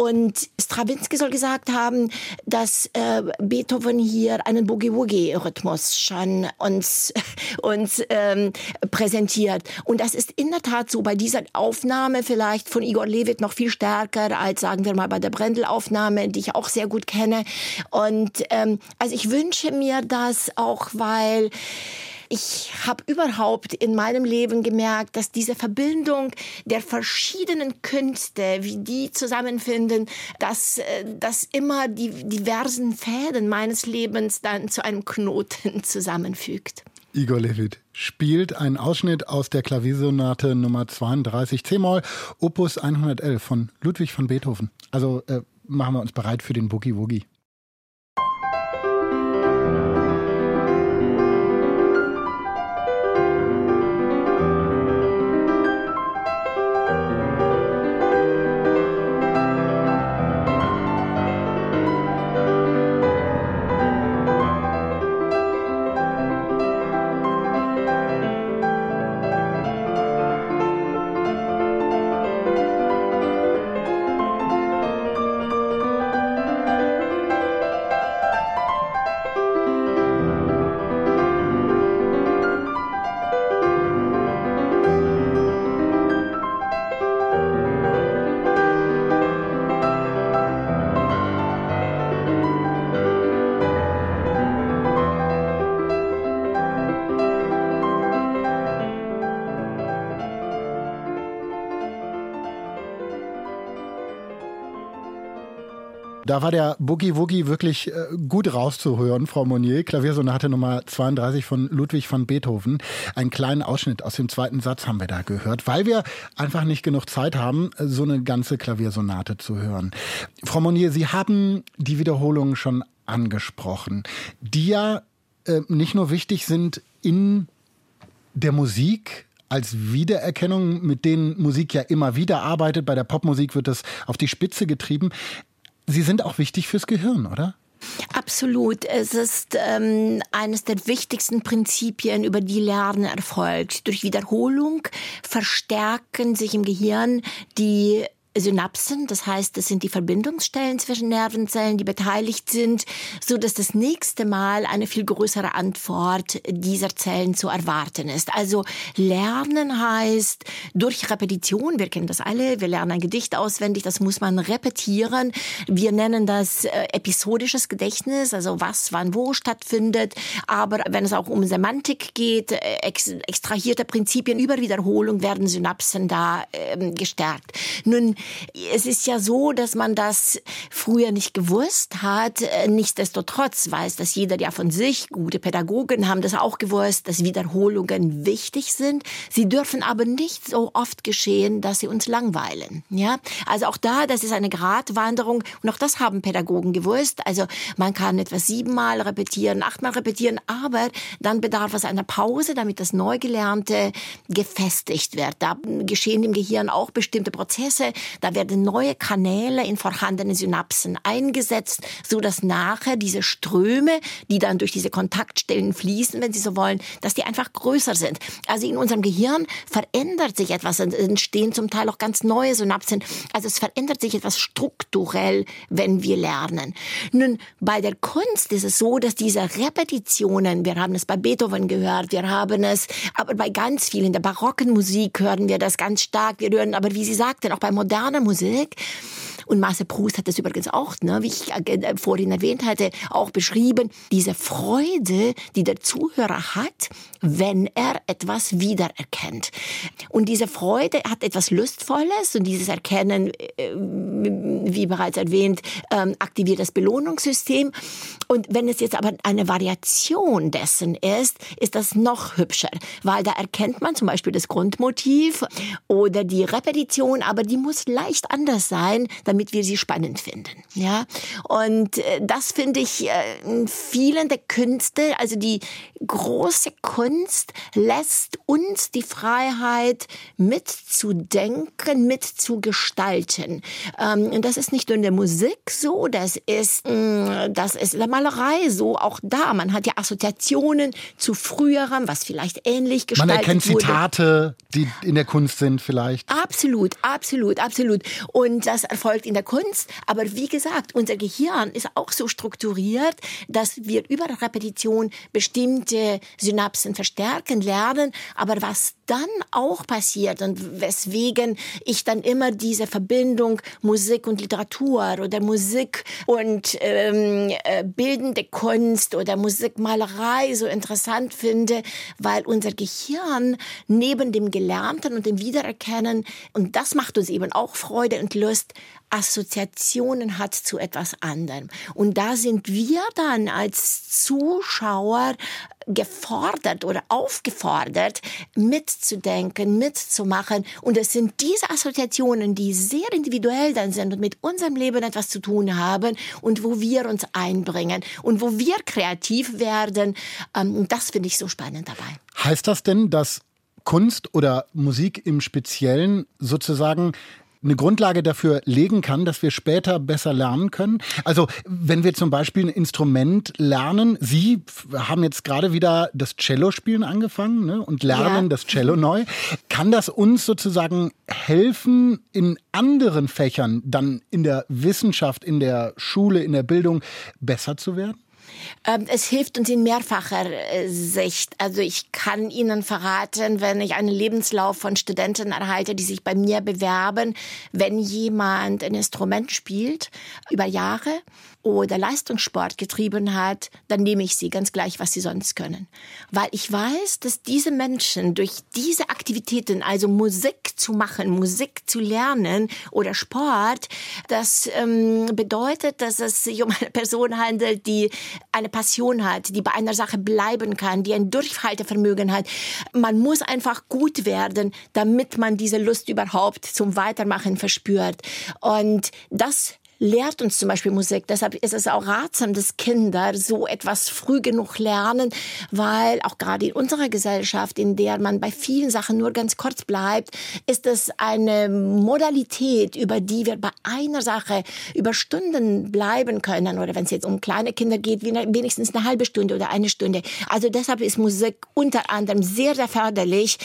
Und Stravinsky soll gesagt haben, dass äh, Beethoven hier einen Boogie-Woogie-Rhythmus schon uns, uns ähm, präsentiert. Und das ist in der Tat so bei dieser Aufnahme vielleicht von Igor Levit noch viel stärker als, sagen wir mal, bei der Brendel-Aufnahme, die ich auch sehr gut kenne. Und ähm, also ich wünsche mir das auch, weil ich habe überhaupt in meinem Leben gemerkt, dass diese Verbindung der verschiedenen Künste, wie die zusammenfinden, dass, äh, dass immer die diversen Fäden meines Lebens dann zu einem Knoten zusammenfügt. Igor Levit spielt einen Ausschnitt aus der Klaviersonate Nummer 32 C-Moll, Opus 111 von Ludwig van Beethoven. Also äh, machen wir uns bereit für den Boogie Woogie. Da war der Boogie Woogie wirklich äh, gut rauszuhören, Frau Monnier. Klaviersonate Nummer 32 von Ludwig van Beethoven. Einen kleinen Ausschnitt aus dem zweiten Satz haben wir da gehört, weil wir einfach nicht genug Zeit haben, so eine ganze Klaviersonate zu hören. Frau Monnier, Sie haben die Wiederholungen schon angesprochen, die ja äh, nicht nur wichtig sind in der Musik, als Wiedererkennung, mit denen Musik ja immer wieder arbeitet. Bei der Popmusik wird das auf die Spitze getrieben. Sie sind auch wichtig fürs Gehirn, oder? Absolut. Es ist ähm, eines der wichtigsten Prinzipien, über die Lernen erfolgt. Durch Wiederholung verstärken sich im Gehirn die Synapsen, das heißt, das sind die Verbindungsstellen zwischen Nervenzellen, die beteiligt sind, so dass das nächste Mal eine viel größere Antwort dieser Zellen zu erwarten ist. Also Lernen heißt durch Repetition, wir kennen das alle, wir lernen ein Gedicht auswendig, das muss man repetieren. Wir nennen das äh, episodisches Gedächtnis, also was wann wo stattfindet, aber wenn es auch um Semantik geht, äh, ex extrahierte Prinzipien über Wiederholung werden Synapsen da äh, gestärkt. Nun es ist ja so, dass man das früher nicht gewusst hat. Äh, nichtsdestotrotz weiß das jeder ja von sich. Gute Pädagogen haben das auch gewusst, dass Wiederholungen wichtig sind. Sie dürfen aber nicht so oft geschehen, dass sie uns langweilen. Ja, also auch da, das ist eine Gratwanderung und auch das haben Pädagogen gewusst. Also man kann etwas siebenmal repetieren, achtmal repetieren, aber dann bedarf es einer Pause, damit das Neugelernte gefestigt wird. Da geschehen im Gehirn auch bestimmte Prozesse, da werden neue Kanäle in vorhandene Synapsen eingesetzt, so dass nachher diese Ströme, die dann durch diese Kontaktstellen fließen, wenn Sie so wollen, dass die einfach größer sind. Also in unserem Gehirn verändert sich etwas, entstehen zum Teil auch ganz neue Synapsen. Also es verändert sich etwas strukturell, wenn wir lernen. Nun, bei der Kunst ist es so, dass diese Repetitionen, wir haben es bei Beethoven gehört, wir haben es, aber bei ganz vielen, der barocken Musik hören wir das ganz stark, wir hören, aber wie Sie sagten, auch bei modernen moderne Musik. Und Marcel Proust hat das übrigens auch, ne, wie ich äh, vorhin erwähnt hatte, auch beschrieben. Diese Freude, die der Zuhörer hat, wenn er etwas wiedererkennt. Und diese Freude hat etwas Lustvolles und dieses Erkennen, äh, wie bereits erwähnt, ähm, aktiviert das Belohnungssystem. Und wenn es jetzt aber eine Variation dessen ist, ist das noch hübscher, weil da erkennt man zum Beispiel das Grundmotiv oder die Repetition, aber die muss leicht anders sein, damit wir sie spannend finden. Ja, und äh, das finde ich äh, in vielen der Künste, also die große Kunst lässt uns die Freiheit mitzudenken, mitzugestalten. Ähm, und das ist nicht nur in der Musik so, das ist, mm, das ist in der Malerei so, auch da. Man hat ja Assoziationen zu früherem, was vielleicht ähnlich gestaltet wurde. Man erkennt Zitate, wurde. die in der Kunst sind vielleicht. Absolut, absolut, absolut. Und das erfolgt in der Kunst. Aber wie gesagt, unser Gehirn ist auch so strukturiert, dass wir über Repetition bestimmte Synapsen verstärken lernen. Aber was dann auch passiert und weswegen ich dann immer diese Verbindung Musik und Literatur oder Musik und ähm, äh, bildende Kunst oder Musikmalerei so interessant finde, weil unser Gehirn neben dem Gelernten und dem Wiedererkennen, und das macht uns eben auch Freude und Lust, Assoziationen hat zu etwas anderem. Und da sind wir dann als Zuschauer gefordert oder aufgefordert, mitzudenken, mitzumachen. Und es sind diese Assoziationen, die sehr individuell dann sind und mit unserem Leben etwas zu tun haben und wo wir uns einbringen und wo wir kreativ werden. Ähm, das finde ich so spannend dabei. Heißt das denn, dass Kunst oder Musik im Speziellen sozusagen eine Grundlage dafür legen kann, dass wir später besser lernen können? Also wenn wir zum Beispiel ein Instrument lernen, Sie haben jetzt gerade wieder das Cello-Spielen angefangen ne, und lernen ja. das Cello neu. Kann das uns sozusagen helfen, in anderen Fächern, dann in der Wissenschaft, in der Schule, in der Bildung besser zu werden? Ähm, es hilft uns in mehrfacher äh, Sicht. Also ich kann Ihnen verraten, wenn ich einen Lebenslauf von Studenten erhalte, die sich bei mir bewerben, wenn jemand ein Instrument spielt über Jahre oder Leistungssport getrieben hat, dann nehme ich sie ganz gleich, was sie sonst können. Weil ich weiß, dass diese Menschen durch diese Aktivitäten, also Musik zu machen, Musik zu lernen oder Sport, das ähm, bedeutet, dass es sich um eine Person handelt, die eine Passion hat, die bei einer Sache bleiben kann, die ein Durchhaltevermögen hat. Man muss einfach gut werden, damit man diese Lust überhaupt zum Weitermachen verspürt. Und das lehrt uns zum Beispiel Musik. Deshalb ist es auch ratsam, dass Kinder so etwas früh genug lernen, weil auch gerade in unserer Gesellschaft, in der man bei vielen Sachen nur ganz kurz bleibt, ist es eine Modalität, über die wir bei einer Sache über Stunden bleiben können. Oder wenn es jetzt um kleine Kinder geht, wenigstens eine halbe Stunde oder eine Stunde. Also deshalb ist Musik unter anderem sehr, sehr förderlich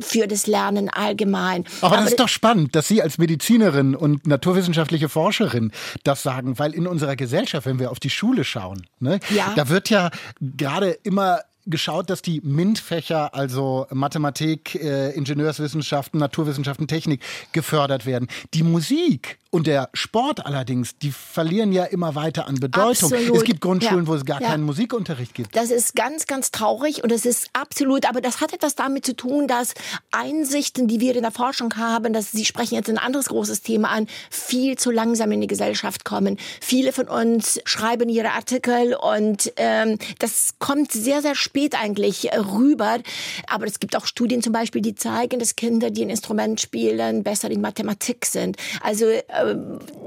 für das Lernen allgemein. Aber, Aber das ist doch spannend, dass Sie als Medizinerin und naturwissenschaftliche Forscherin Lehrerin das sagen, weil in unserer Gesellschaft, wenn wir auf die Schule schauen, ne, ja. da wird ja gerade immer geschaut, dass die MINT-Fächer, also Mathematik, äh, Ingenieurswissenschaften, Naturwissenschaften, Technik, gefördert werden. Die Musik und der Sport allerdings, die verlieren ja immer weiter an Bedeutung. Absolut. Es gibt Grundschulen, ja. wo es gar ja. keinen Musikunterricht gibt. Das ist ganz, ganz traurig und es ist absolut, aber das hat etwas damit zu tun, dass Einsichten, die wir in der Forschung haben, dass Sie sprechen jetzt ein anderes großes Thema an, viel zu langsam in die Gesellschaft kommen. Viele von uns schreiben ihre Artikel und ähm, das kommt sehr, sehr spät eigentlich rüber. Aber es gibt auch Studien zum Beispiel, die zeigen, dass Kinder, die ein Instrument spielen, besser in Mathematik sind. Also äh,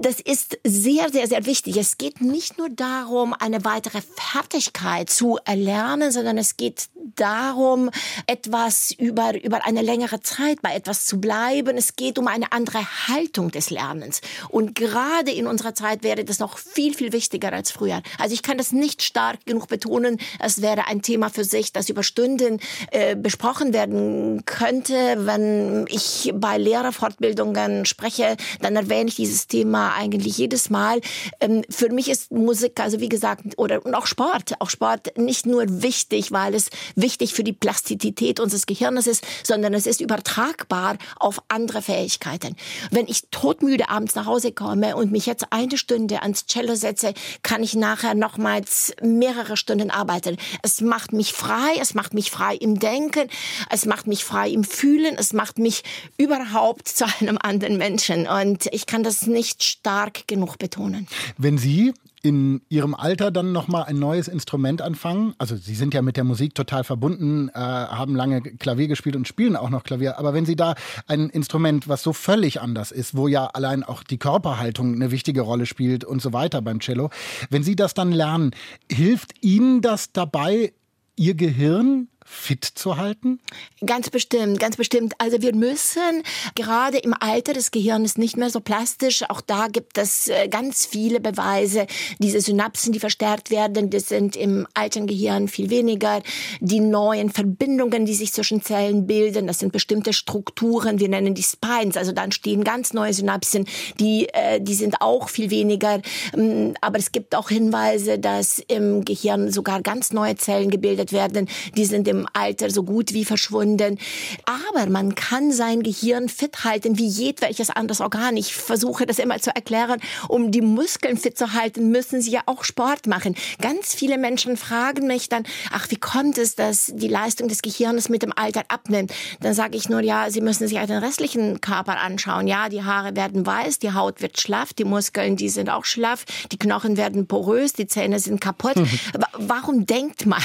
das ist sehr, sehr, sehr wichtig. Es geht nicht nur darum, eine weitere Fertigkeit zu erlernen, sondern es geht darum, etwas über, über eine längere Zeit bei etwas zu bleiben. Es geht um eine andere Haltung des Lernens. Und gerade in unserer Zeit wäre das noch viel, viel wichtiger als früher. Also ich kann das nicht stark genug betonen. Es wäre ein Thema für sich, das über Stunden äh, besprochen werden könnte. Wenn ich bei Lehrerfortbildungen spreche, dann erwähne ich dieses Thema eigentlich jedes Mal. Ähm, für mich ist Musik, also wie gesagt, oder und auch Sport, auch Sport nicht nur wichtig, weil es wichtig für die Plastizität unseres Gehirns ist, sondern es ist übertragbar auf andere Fähigkeiten. Wenn ich todmüde abends nach Hause komme und mich jetzt eine Stunde ans Cello setze, kann ich nachher nochmals mehrere Stunden arbeiten. Es macht mich frei, es macht mich frei im Denken, es macht mich frei im Fühlen, es macht mich überhaupt zu einem anderen Menschen. Und ich kann das nicht stark genug betonen. Wenn Sie in ihrem Alter dann nochmal ein neues Instrument anfangen. Also sie sind ja mit der Musik total verbunden, äh, haben lange Klavier gespielt und spielen auch noch Klavier. Aber wenn sie da ein Instrument, was so völlig anders ist, wo ja allein auch die Körperhaltung eine wichtige Rolle spielt und so weiter beim Cello, wenn sie das dann lernen, hilft ihnen das dabei, ihr Gehirn fit zu halten? Ganz bestimmt, ganz bestimmt. Also wir müssen gerade im Alter des Gehirns nicht mehr so plastisch. Auch da gibt es äh, ganz viele Beweise. Diese Synapsen, die verstärkt werden, das sind im alten Gehirn viel weniger. Die neuen Verbindungen, die sich zwischen Zellen bilden, das sind bestimmte Strukturen. Wir nennen die Spines. Also dann stehen ganz neue Synapsen. Die, äh, die sind auch viel weniger. Ähm, aber es gibt auch Hinweise, dass im Gehirn sogar ganz neue Zellen gebildet werden. Die sind im Alter so gut wie verschwunden. Aber man kann sein Gehirn fit halten wie jedwelches anderes Organ. Ich versuche das immer zu erklären. Um die Muskeln fit zu halten, müssen sie ja auch Sport machen. Ganz viele Menschen fragen mich dann, ach, wie kommt es, dass die Leistung des Gehirns mit dem Alter abnimmt? Dann sage ich nur, ja, Sie müssen sich den restlichen Körper anschauen. Ja, die Haare werden weiß, die Haut wird schlaff, die Muskeln, die sind auch schlaff, die Knochen werden porös, die Zähne sind kaputt. Mhm. Warum denkt man?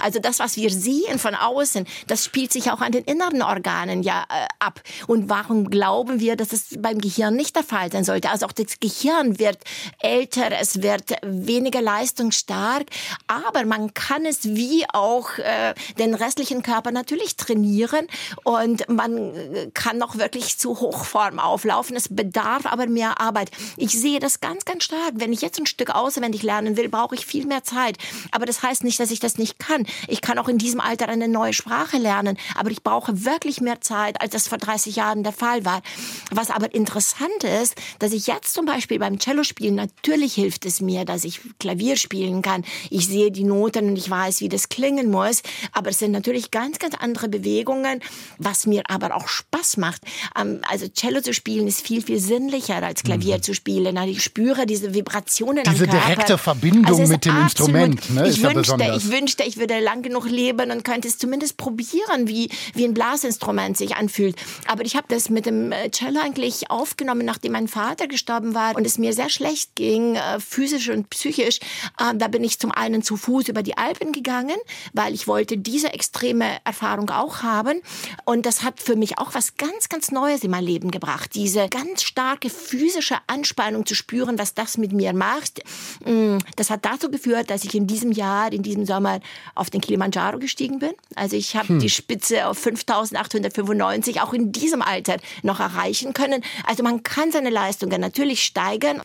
Also das, was wir sehen von außen, das spielt sich auch an den inneren Organen ja äh, ab. Und warum glauben wir, dass es beim Gehirn nicht der Fall sein sollte? Also auch das Gehirn wird älter, es wird weniger leistungsstark, aber man kann es wie auch äh, den restlichen Körper natürlich trainieren und man äh, kann noch wirklich zu Hochform auflaufen. Es bedarf aber mehr Arbeit. Ich sehe das ganz, ganz stark. Wenn ich jetzt ein Stück auswendig lernen will, brauche ich viel mehr Zeit. Aber das heißt nicht, dass ich das nicht kann. Ich kann auch in diesem Alter eine neue Sprache lernen, aber ich brauche wirklich mehr Zeit, als das vor 30 Jahren der Fall war. Was aber interessant ist, dass ich jetzt zum Beispiel beim Cello spielen, natürlich hilft es mir, dass ich Klavier spielen kann. Ich sehe die Noten und ich weiß, wie das klingen muss. Aber es sind natürlich ganz, ganz andere Bewegungen, was mir aber auch Spaß macht. Ähm, also Cello zu spielen ist viel, viel sinnlicher als Klavier mhm. zu spielen. Also ich spüre diese Vibrationen diese am Körper. Diese direkte Verbindung also mit dem absolut, Instrument ne, ich ist wünschte, ja Ich wünschte, ich würde lang genug leben und könnte es zumindest probieren, wie, wie ein Blasinstrument sich anfühlt. Aber ich habe das mit dem äh, Cello eigentlich aufgenommen, nachdem mein Vater gestorben war und es mir sehr schlecht ging, äh, physisch und psychisch. Äh, da bin ich zum einen zu Fuß über die Alpen gegangen, weil ich wollte diese extreme Erfahrung auch haben. Und das hat für mich auch was ganz, ganz Neues in mein Leben gebracht. Diese ganz starke physische Anspannung zu spüren, was das mit mir macht. Mm, das hat dazu geführt, dass ich in diesem Jahr, in diesem Sommer auf den Kilimanjaro gestiegen bin. Also ich habe hm. die Spitze auf 5895 auch in diesem Alter noch erreichen können. Also man kann seine Leistungen natürlich steigern.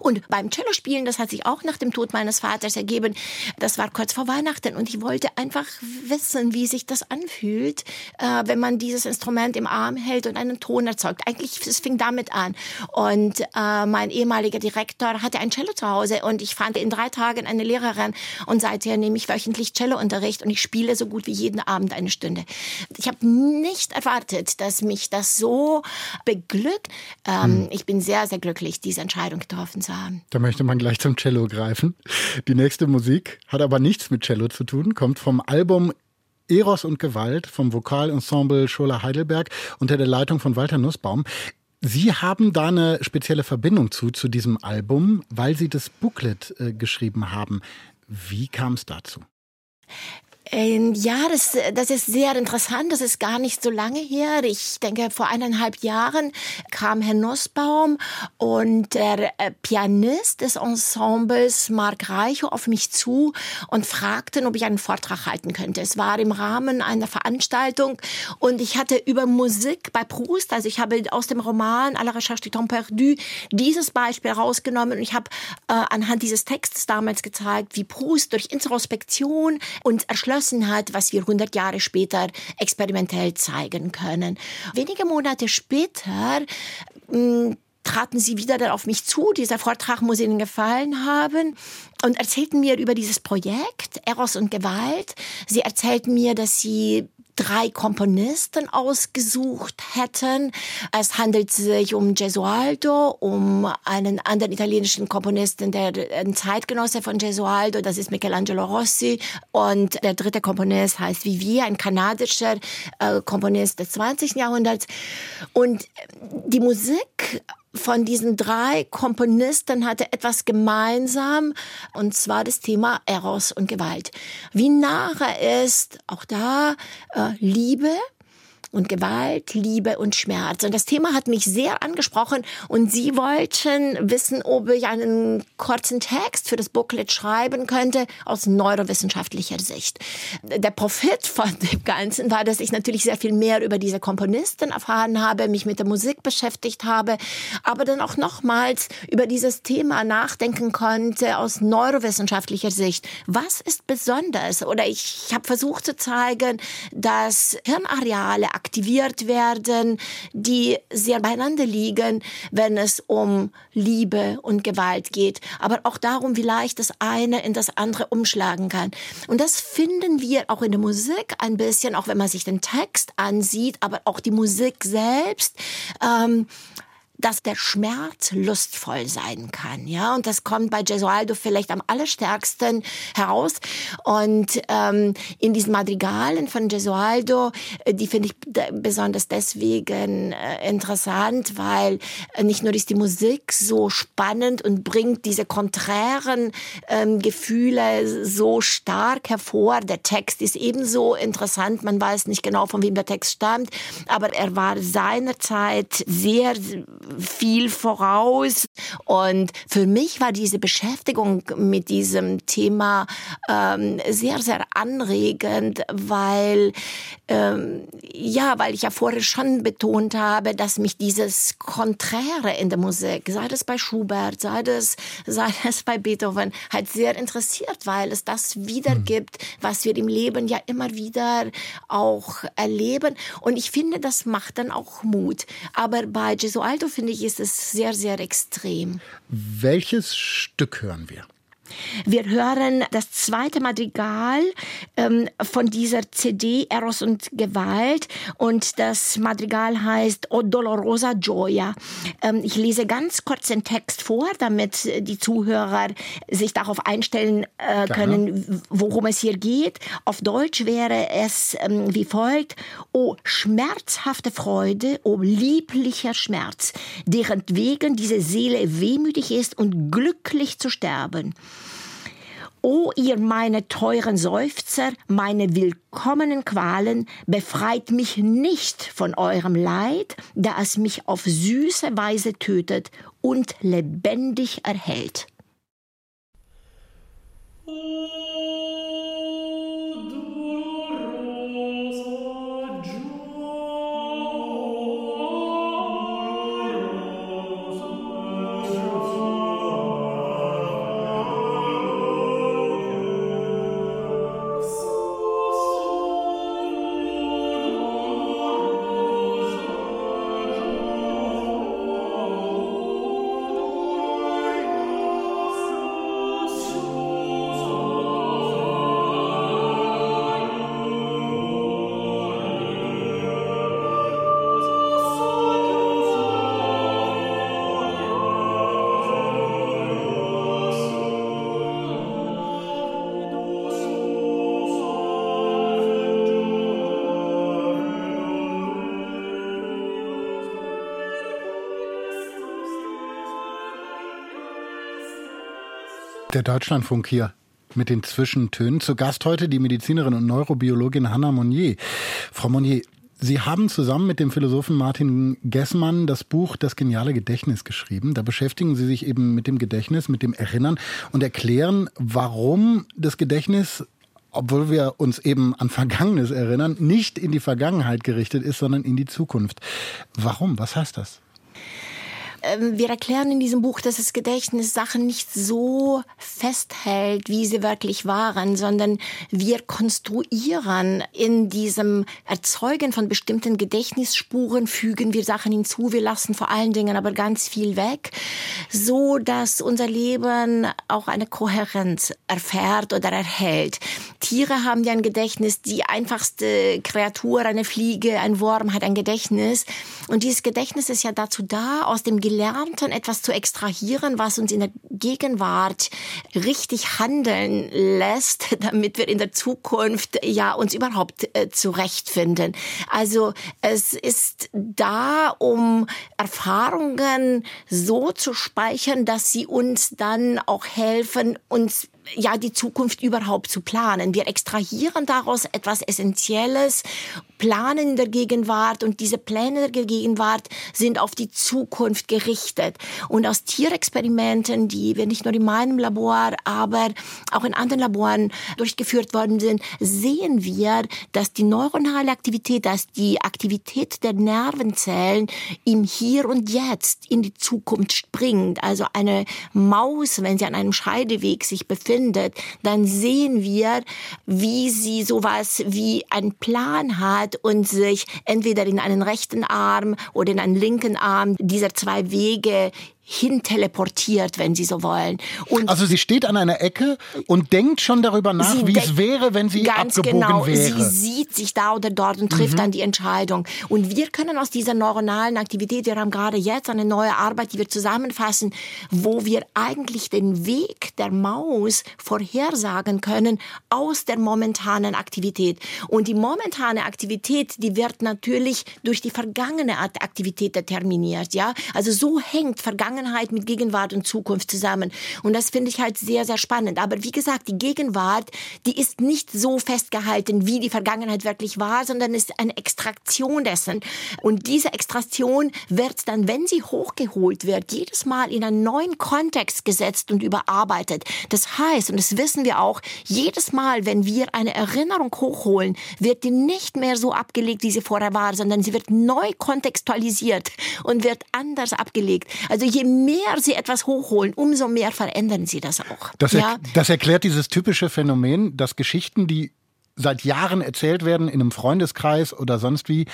Und beim Cello-Spielen, das hat sich auch nach dem Tod meines Vaters ergeben, das war kurz vor Weihnachten und ich wollte einfach wissen, wie sich das anfühlt, äh, wenn man dieses Instrument im Arm hält und einen Ton erzeugt. Eigentlich, es fing damit an. Und äh, mein ehemaliger Direktor hatte ein Cello zu Hause und ich fand in drei Tagen eine Lehrerin und seither nehme ich wöchentlich Cellounterricht und ich spiele so gut wie jeden Abend eine Stunde. Ich habe nicht erwartet, dass mich das so beglückt. Ähm, hm. Ich bin sehr, sehr glücklich, diese Entscheidung getroffen getroffen zu haben. Da möchte man gleich zum Cello greifen. Die nächste Musik hat aber nichts mit Cello zu tun, kommt vom Album Eros und Gewalt vom Vokalensemble Schola Heidelberg unter der Leitung von Walter Nussbaum. Sie haben da eine spezielle Verbindung zu, zu diesem Album, weil Sie das Booklet äh, geschrieben haben. Wie kam es dazu? Ähm, ja, das, das ist sehr interessant. Das ist gar nicht so lange her. Ich denke, vor eineinhalb Jahren kam Herr Nussbaum und der äh, Pianist des Ensembles Marc Reicho auf mich zu und fragten, ob ich einen Vortrag halten könnte. Es war im Rahmen einer Veranstaltung und ich hatte über Musik bei Proust, also ich habe aus dem Roman À la recherche du temps perdu dieses Beispiel rausgenommen und ich habe äh, anhand dieses Textes damals gezeigt, wie Proust durch Introspektion und Erschließung beschlossen hat, was wir 100 Jahre später experimentell zeigen können. Wenige Monate später hm, traten sie wieder auf mich zu. Dieser Vortrag muss ihnen gefallen haben und erzählten mir über dieses Projekt Eros und Gewalt. Sie erzählten mir, dass sie drei Komponisten ausgesucht hätten. Es handelt sich um Gesualdo, um einen anderen italienischen Komponisten, der ein Zeitgenosse von Gesualdo, das ist Michelangelo Rossi. Und der dritte Komponist heißt Vivier, ein kanadischer äh, Komponist des 20. Jahrhunderts. Und die Musik von diesen drei Komponisten hatte etwas gemeinsam, und zwar das Thema Eros und Gewalt. Wie nah er ist, auch da, äh, Liebe, und Gewalt, Liebe und Schmerz. Und das Thema hat mich sehr angesprochen und Sie wollten wissen, ob ich einen kurzen Text für das Booklet schreiben könnte aus neurowissenschaftlicher Sicht. Der Profit von dem Ganzen war, dass ich natürlich sehr viel mehr über diese Komponisten erfahren habe, mich mit der Musik beschäftigt habe, aber dann auch nochmals über dieses Thema nachdenken konnte aus neurowissenschaftlicher Sicht. Was ist besonders? Oder ich habe versucht zu zeigen, dass Hirnareale aktiviert werden, die sehr beieinander liegen, wenn es um Liebe und Gewalt geht, aber auch darum, wie leicht das eine in das andere umschlagen kann. Und das finden wir auch in der Musik ein bisschen, auch wenn man sich den Text ansieht, aber auch die Musik selbst. Ähm, dass der Schmerz lustvoll sein kann, ja, und das kommt bei Gesualdo vielleicht am allerstärksten heraus. Und ähm, in diesen Madrigalen von Gesualdo, äh, die finde ich besonders deswegen äh, interessant, weil äh, nicht nur ist die Musik so spannend und bringt diese konträren ähm, Gefühle so stark hervor. Der Text ist ebenso interessant. Man weiß nicht genau, von wem der Text stammt, aber er war seinerzeit sehr viel voraus. Und für mich war diese Beschäftigung mit diesem Thema ähm, sehr, sehr anregend, weil, ähm, ja, weil ich ja vorher schon betont habe, dass mich dieses Konträre in der Musik, sei das bei Schubert, sei das, sei das bei Beethoven, halt sehr interessiert, weil es das wiedergibt, was wir im Leben ja immer wieder auch erleben. Und ich finde, das macht dann auch Mut. Aber bei Gesualdo finde ich, ist es sehr, sehr extrem. Welches Stück hören wir? Wir hören das zweite Madrigal ähm, von dieser CD Eros und Gewalt und das Madrigal heißt O Dolorosa Gioia. Ähm, ich lese ganz kurz den Text vor, damit die Zuhörer sich darauf einstellen äh, können, worum es hier geht. Auf Deutsch wäre es ähm, wie folgt. O schmerzhafte Freude, o lieblicher Schmerz, deren wegen diese Seele wehmütig ist und glücklich zu sterben. O ihr meine teuren Seufzer, meine willkommenen Qualen, befreit mich nicht von eurem Leid, da es mich auf süße Weise tötet und lebendig erhält. Der Deutschlandfunk hier mit den Zwischentönen. Zu Gast heute die Medizinerin und Neurobiologin Hanna Monnier. Frau Monnier, Sie haben zusammen mit dem Philosophen Martin Gessmann das Buch Das geniale Gedächtnis geschrieben. Da beschäftigen Sie sich eben mit dem Gedächtnis, mit dem Erinnern und erklären, warum das Gedächtnis obwohl wir uns eben an Vergangenes erinnern, nicht in die Vergangenheit gerichtet ist, sondern in die Zukunft. Warum? Was heißt das? Ähm, wir erklären in diesem Buch, dass das Gedächtnis Sachen nicht so festhält, wie sie wirklich waren, sondern wir konstruieren in diesem Erzeugen von bestimmten Gedächtnisspuren, fügen wir Sachen hinzu, wir lassen vor allen Dingen aber ganz viel weg, so dass unser Leben auch eine Kohärenz erfährt oder erhält. Tiere haben ja ein Gedächtnis, die einfachste Kreatur, eine Fliege, ein Wurm hat ein Gedächtnis und dieses Gedächtnis ist ja dazu da, aus dem Gelernten etwas zu extrahieren, was uns in der Gegenwart richtig handeln lässt, damit wir in der Zukunft ja uns überhaupt äh, zurechtfinden. Also es ist da, um Erfahrungen so zu speichern, dass sie uns dann auch helfen, uns ja die Zukunft überhaupt zu planen. Wir extrahieren daraus etwas Essentielles, planen in der Gegenwart und diese Pläne der Gegenwart sind auf die Zukunft gerichtet. Und aus Tierexperimenten, die wir nicht nur in meinem Labor, aber auch in anderen Laboren durchgeführt worden sind, sehen wir, dass die neuronale Aktivität, dass die Aktivität der Nervenzellen im Hier und Jetzt in die Zukunft springt. Also eine Maus, wenn sie an einem Scheideweg sich befindet, dann sehen wir, wie sie sowas wie einen Plan hat und sich entweder in einen rechten Arm oder in einen linken Arm dieser zwei Wege hin teleportiert, wenn Sie so wollen. Und also sie steht an einer Ecke und denkt schon darüber nach, wie es wäre, wenn sie ganz abgebogen genau. wäre. Sie sieht sich da oder dort und trifft mhm. dann die Entscheidung. Und wir können aus dieser neuronalen Aktivität, wir haben gerade jetzt eine neue Arbeit, die wir zusammenfassen, wo wir eigentlich den Weg der Maus vorhersagen können aus der momentanen Aktivität. Und die momentane Aktivität, die wird natürlich durch die vergangene Aktivität determiniert. Ja, also so hängt Vergangenheit Vergangenheit mit Gegenwart und Zukunft zusammen. Und das finde ich halt sehr, sehr spannend. Aber wie gesagt, die Gegenwart, die ist nicht so festgehalten, wie die Vergangenheit wirklich war, sondern ist eine Extraktion dessen. Und diese Extraktion wird dann, wenn sie hochgeholt wird, jedes Mal in einen neuen Kontext gesetzt und überarbeitet. Das heißt, und das wissen wir auch, jedes Mal, wenn wir eine Erinnerung hochholen, wird die nicht mehr so abgelegt, wie sie vorher war, sondern sie wird neu kontextualisiert und wird anders abgelegt. Also je je mehr sie etwas hochholen, umso mehr verändern sie das auch. Das, er, ja? das erklärt dieses typische Phänomen, dass Geschichten, die seit Jahren erzählt werden in einem Freundeskreis oder sonst wie,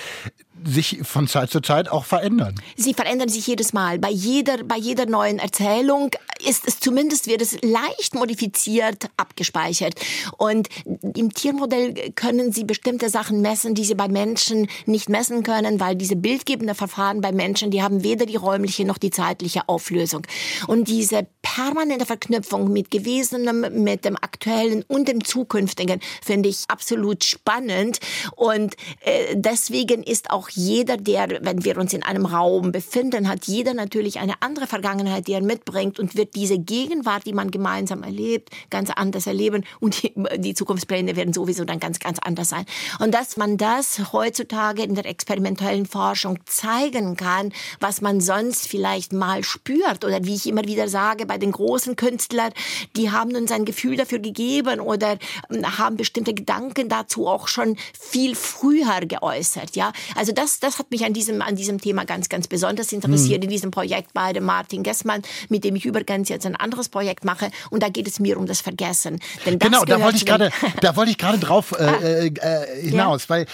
sich von Zeit zu Zeit auch verändern. Sie verändern sich jedes Mal. Bei jeder, bei jeder neuen Erzählung ist es zumindest, wird es leicht modifiziert abgespeichert. Und im Tiermodell können Sie bestimmte Sachen messen, die Sie bei Menschen nicht messen können, weil diese bildgebenden Verfahren bei Menschen, die haben weder die räumliche noch die zeitliche Auflösung. Und diese permanente Verknüpfung mit Gewesenem, mit dem Aktuellen und dem Zukünftigen finde ich absolut spannend. Und äh, deswegen ist auch jeder, der, wenn wir uns in einem Raum befinden, hat jeder natürlich eine andere Vergangenheit, die er mitbringt und wird diese Gegenwart, die man gemeinsam erlebt, ganz anders erleben und die, die Zukunftspläne werden sowieso dann ganz, ganz anders sein. Und dass man das heutzutage in der experimentellen Forschung zeigen kann, was man sonst vielleicht mal spürt oder wie ich immer wieder sage, bei den großen Künstlern, die haben uns ein Gefühl dafür gegeben oder ähm, haben bestimmte Gedanken dazu auch schon viel früher geäußert, ja. Also das, das hat mich an diesem, an diesem Thema ganz, ganz besonders interessiert, mhm. in diesem Projekt bei dem Martin Gessmann, mit dem ich übrigens jetzt ein anderes Projekt mache. Und da geht es mir um das Vergessen. Denn das genau, da wollte ich gerade, da wollte ich gerade drauf äh, ah. äh, äh, hinaus, ja. weil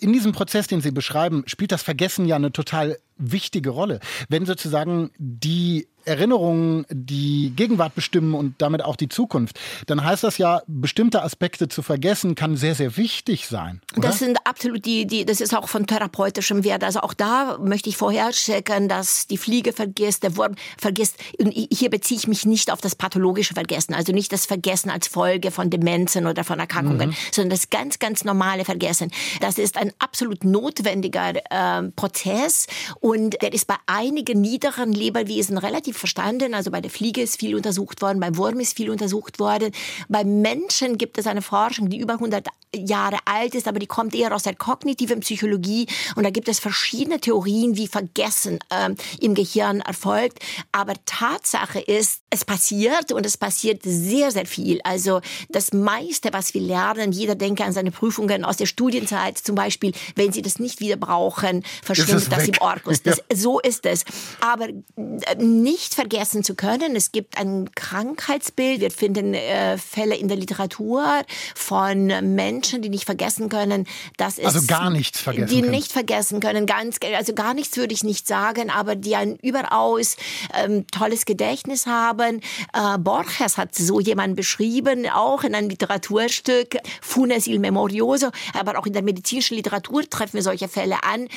in diesem Prozess, den Sie beschreiben, spielt das Vergessen ja eine total wichtige Rolle. Wenn sozusagen die Erinnerungen die Gegenwart bestimmen und damit auch die Zukunft, dann heißt das ja, bestimmte Aspekte zu vergessen, kann sehr, sehr wichtig sein. Oder? Das sind absolut die, die, das ist auch von therapeutischem Wert. Also auch da möchte ich vorher checken, dass die Fliege vergisst, der Wurm vergisst. Und hier beziehe ich mich nicht auf das pathologische Vergessen, also nicht das Vergessen als Folge von Demenzen oder von Erkrankungen, mhm. sondern das ganz, ganz normale Vergessen. Das ist ein absolut notwendiger äh, Prozess und der ist bei einigen niederen Lebewesen relativ verstanden. Also bei der Fliege ist viel untersucht worden, beim Wurm ist viel untersucht worden. Beim Menschen gibt es eine Forschung, die über 100 Jahre alt ist, aber die kommt eher aus der kognitiven Psychologie. Und da gibt es verschiedene Theorien, wie Vergessen ähm, im Gehirn erfolgt. Aber Tatsache ist, es passiert und es passiert sehr, sehr viel. Also das meiste, was wir lernen, jeder denke an seine Prüfungen aus der Studienzeit zum Beispiel, wenn sie das nicht wieder brauchen, verschwindet das im Orkus. Das, ja. So ist es. Aber äh, nicht nicht vergessen zu können. Es gibt ein Krankheitsbild. Wir finden äh, Fälle in der Literatur von Menschen, die nicht vergessen können. Das ist, also gar nichts vergessen Die können. nicht vergessen können. Ganz, also gar nichts würde ich nicht sagen, aber die ein überaus ähm, tolles Gedächtnis haben. Äh, Borges hat so jemanden beschrieben, auch in einem Literaturstück, Funes il Memorioso, aber auch in der medizinischen Literatur treffen wir solche Fälle an.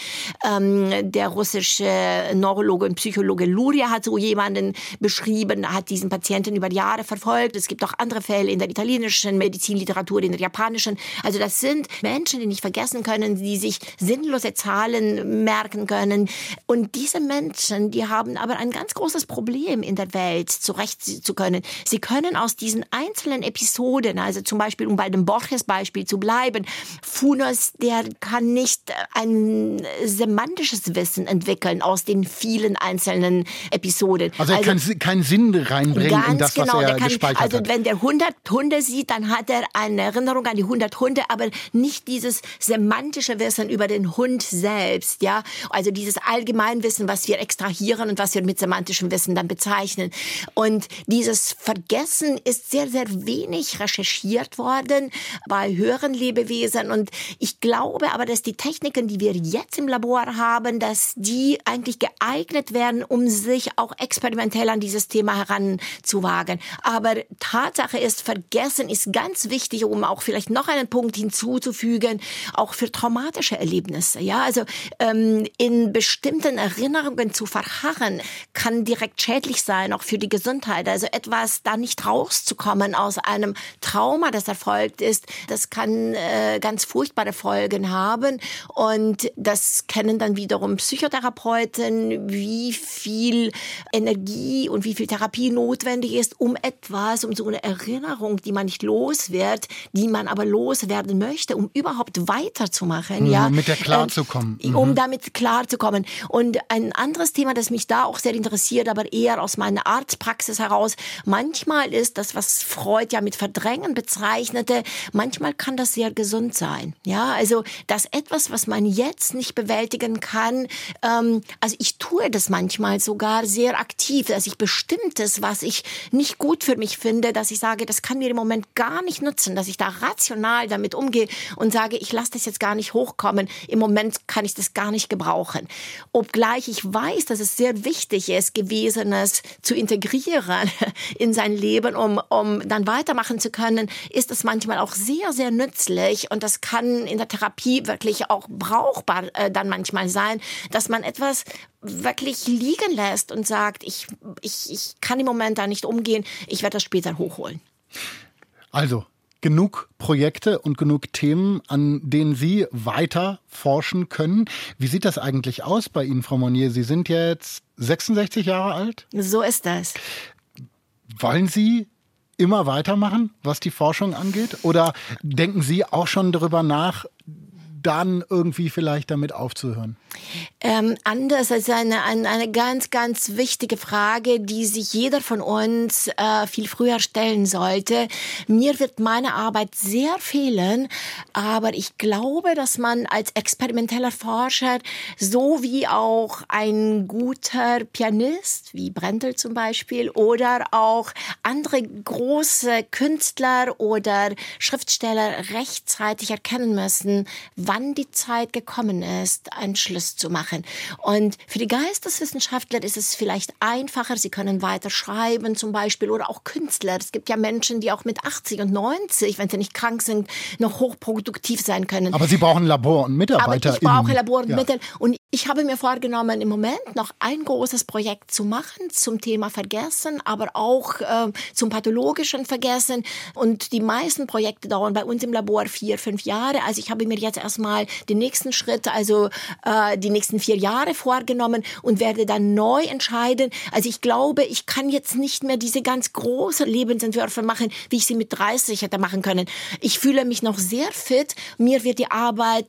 Ähm, der russische Neurologe und Psychologe Luria hat so jemanden jemanden beschrieben, hat diesen Patienten über Jahre verfolgt. Es gibt auch andere Fälle in der italienischen Medizinliteratur, in der japanischen. Also das sind Menschen, die nicht vergessen können, die sich sinnlose Zahlen merken können. Und diese Menschen, die haben aber ein ganz großes Problem in der Welt zurecht zu können. Sie können aus diesen einzelnen Episoden, also zum Beispiel, um bei dem Borges-Beispiel zu bleiben, Funos, der kann nicht ein semantisches Wissen entwickeln aus den vielen einzelnen Episoden. Also er also, kann keinen Sinn reinbringen in das, genau, was er kann, gespeichert also hat. Also wenn der 100 Hunde sieht, dann hat er eine Erinnerung an die 100 Hunde, aber nicht dieses semantische Wissen über den Hund selbst, ja. Also dieses Allgemeinwissen, was wir extrahieren und was wir mit semantischem Wissen dann bezeichnen. Und dieses Vergessen ist sehr, sehr wenig recherchiert worden bei höheren Lebewesen. Und ich glaube aber, dass die Techniken, die wir jetzt im Labor haben, dass die eigentlich geeignet werden, um sich auch experimentell an dieses Thema heranzuwagen. Aber Tatsache ist, Vergessen ist ganz wichtig, um auch vielleicht noch einen Punkt hinzuzufügen, auch für traumatische Erlebnisse. Ja, also ähm, in bestimmten Erinnerungen zu verharren, kann direkt schädlich sein, auch für die Gesundheit. Also etwas da nicht rauszukommen aus einem Trauma, das erfolgt ist, das kann äh, ganz furchtbare Folgen haben. Und das kennen dann wiederum Psychotherapeuten, wie viel Energie und wie viel Therapie notwendig ist, um etwas, um so eine Erinnerung, die man nicht los wird, die man aber loswerden möchte, um überhaupt weiterzumachen. Mhm, ja, mit der klarzukommen. Ähm, um damit klarzukommen. Und ein anderes Thema, das mich da auch sehr interessiert, aber eher aus meiner Arztpraxis heraus, manchmal ist das, was Freud ja mit Verdrängen bezeichnete, manchmal kann das sehr gesund sein. Ja, also das etwas, was man jetzt nicht bewältigen kann, ähm, also ich tue das manchmal sogar sehr aktiv, dass ich bestimmtes, was ich nicht gut für mich finde, dass ich sage, das kann mir im Moment gar nicht nutzen, dass ich da rational damit umgehe und sage, ich lasse das jetzt gar nicht hochkommen. Im Moment kann ich das gar nicht gebrauchen. Obgleich ich weiß, dass es sehr wichtig ist, Gewesenes zu integrieren in sein Leben, um, um dann weitermachen zu können, ist es manchmal auch sehr, sehr nützlich und das kann in der Therapie wirklich auch brauchbar äh, dann manchmal sein, dass man etwas wirklich liegen lässt und sagt, ich, ich, ich kann im Moment da nicht umgehen, ich werde das später hochholen. Also, genug Projekte und genug Themen, an denen Sie weiter forschen können. Wie sieht das eigentlich aus bei Ihnen, Frau Monnier? Sie sind jetzt 66 Jahre alt? So ist das. Wollen Sie immer weitermachen, was die Forschung angeht? Oder denken Sie auch schon darüber nach, dann irgendwie vielleicht damit aufzuhören? Ähm, anders als eine, eine, eine ganz, ganz wichtige Frage, die sich jeder von uns äh, viel früher stellen sollte. Mir wird meine Arbeit sehr fehlen, aber ich glaube, dass man als experimenteller Forscher so wie auch ein guter Pianist, wie Brendel zum Beispiel, oder auch andere große Künstler oder Schriftsteller rechtzeitig erkennen müssen, wann die Zeit gekommen ist, einen Schluss zu machen. Und für die Geisteswissenschaftler ist es vielleicht einfacher, sie können weiter schreiben zum Beispiel oder auch Künstler. Es gibt ja Menschen, die auch mit 80 und 90, wenn sie nicht krank sind, noch hochproduktiv sein können. Aber sie brauchen Labor und Mitarbeiter. Aber ich brauche Labor und ja. Mittel. Und ich habe mir vorgenommen, im Moment noch ein großes Projekt zu machen zum Thema Vergessen, aber auch äh, zum pathologischen Vergessen. Und die meisten Projekte dauern bei uns im Labor vier, fünf Jahre. Also ich habe mir jetzt erst erstmal den nächsten Schritt, also äh, die nächsten vier Jahre vorgenommen und werde dann neu entscheiden. Also ich glaube, ich kann jetzt nicht mehr diese ganz großen Lebensentwürfe machen, wie ich sie mit 30 hätte machen können. Ich fühle mich noch sehr fit. Mir wird die Arbeit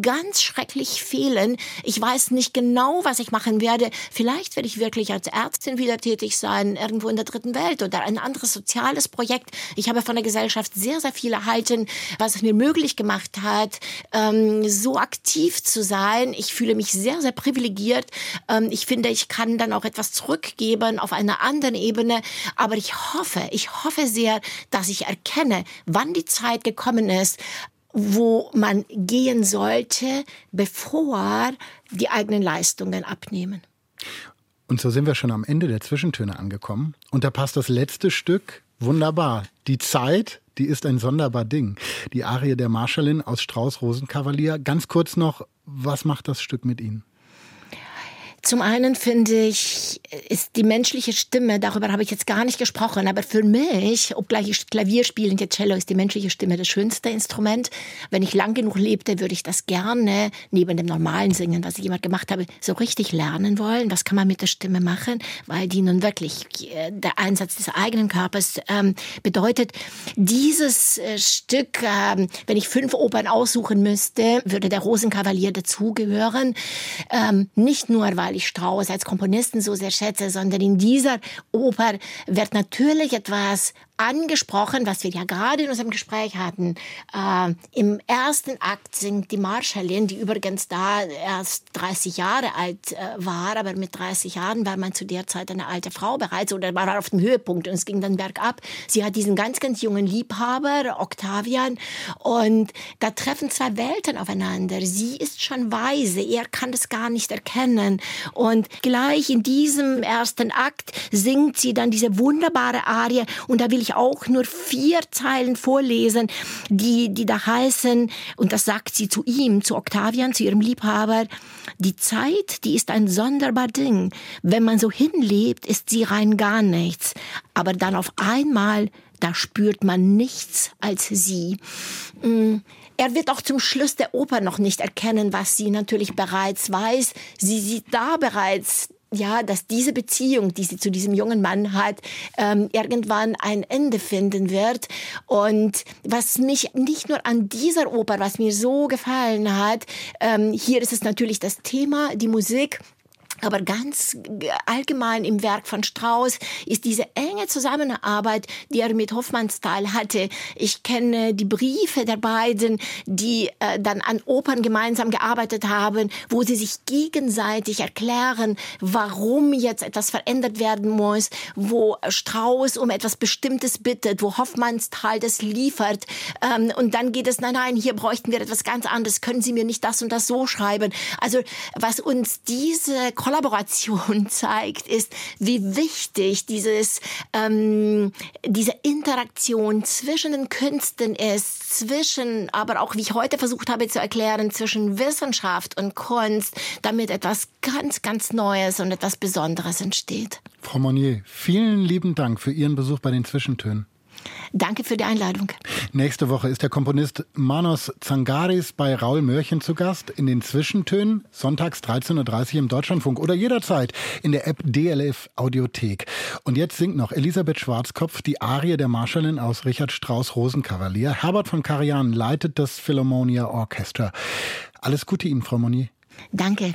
ganz schrecklich fehlen. Ich weiß nicht genau, was ich machen werde. Vielleicht werde ich wirklich als Ärztin wieder tätig sein, irgendwo in der dritten Welt oder ein anderes soziales Projekt. Ich habe von der Gesellschaft sehr, sehr viel erhalten, was es mir möglich gemacht hat, ähm, so aktiv zu sein. Ich fühle mich sehr, sehr privilegiert. Ähm, ich finde, ich kann dann auch etwas zurückgeben auf einer anderen Ebene. Aber ich hoffe, ich hoffe sehr, dass ich erkenne, wann die Zeit gekommen ist, wo man gehen sollte, bevor die eigenen Leistungen abnehmen. Und so sind wir schon am Ende der Zwischentöne angekommen. Und da passt das letzte Stück wunderbar. Die Zeit die ist ein sonderbar Ding. Die Arie der Marschallin aus Strauß Rosenkavalier. Ganz kurz noch, was macht das Stück mit Ihnen? Zum einen finde ich, ist die menschliche Stimme, darüber habe ich jetzt gar nicht gesprochen, aber für mich, obgleich ich Klavier spiele, der Cello ist die menschliche Stimme das schönste Instrument. Wenn ich lang genug lebte, würde ich das gerne neben dem normalen Singen, was ich immer gemacht habe, so richtig lernen wollen. Was kann man mit der Stimme machen? Weil die nun wirklich äh, der Einsatz des eigenen Körpers ähm, bedeutet. Dieses äh, Stück, äh, wenn ich fünf Opern aussuchen müsste, würde der Rosenkavalier dazugehören. Ähm, nicht nur, weil weil ich Strauss als Komponisten so sehr schätze, sondern in dieser Oper wird natürlich etwas angesprochen, was wir ja gerade in unserem Gespräch hatten. Äh, Im ersten Akt singt die Marschallin, die übrigens da erst 30 Jahre alt äh, war, aber mit 30 Jahren war man zu der Zeit eine alte Frau bereits oder war auf dem Höhepunkt und es ging dann bergab. Sie hat diesen ganz, ganz jungen Liebhaber, Octavian, und da treffen zwei Welten aufeinander. Sie ist schon weise, er kann das gar nicht erkennen. Und gleich in diesem ersten Akt singt sie dann diese wunderbare Arie und da will ich auch nur vier Zeilen vorlesen, die, die da heißen, und das sagt sie zu ihm, zu Octavian, zu ihrem Liebhaber, die Zeit, die ist ein sonderbar Ding. Wenn man so hinlebt, ist sie rein gar nichts. Aber dann auf einmal, da spürt man nichts als sie. Mm, er wird auch zum Schluss der Oper noch nicht erkennen, was sie natürlich bereits weiß. Sie sieht da bereits ja, dass diese Beziehung, die sie zu diesem jungen Mann hat, ähm, irgendwann ein Ende finden wird. Und was mich nicht nur an dieser Oper, was mir so gefallen hat, ähm, hier ist es natürlich das Thema, die Musik. Aber ganz allgemein im Werk von Strauss ist diese enge Zusammenarbeit, die er mit Hofmannsthal hatte. Ich kenne die Briefe der beiden, die äh, dann an Opern gemeinsam gearbeitet haben, wo sie sich gegenseitig erklären, warum jetzt etwas verändert werden muss, wo Strauss um etwas Bestimmtes bittet, wo Hofmannsthal das liefert. Ähm, und dann geht es, nein, nein, hier bräuchten wir etwas ganz anderes. Können Sie mir nicht das und das so schreiben? Also was uns diese Kollaboration zeigt, ist, wie wichtig dieses, ähm, diese Interaktion zwischen den Künsten ist, zwischen, aber auch, wie ich heute versucht habe zu erklären, zwischen Wissenschaft und Kunst, damit etwas ganz, ganz Neues und etwas Besonderes entsteht. Frau Monnier, vielen lieben Dank für Ihren Besuch bei den Zwischentönen. Danke für die Einladung. Nächste Woche ist der Komponist Manos Zangaris bei Raul Mörchen zu Gast in den Zwischentönen, sonntags 13.30 Uhr im Deutschlandfunk oder jederzeit in der App DLF Audiothek. Und jetzt singt noch Elisabeth Schwarzkopf die Arie der Marschallin aus Richard Strauss Rosenkavalier. Herbert von Karajan leitet das Philharmonia Orchestra. Alles Gute Ihnen, Frau Monier. Danke.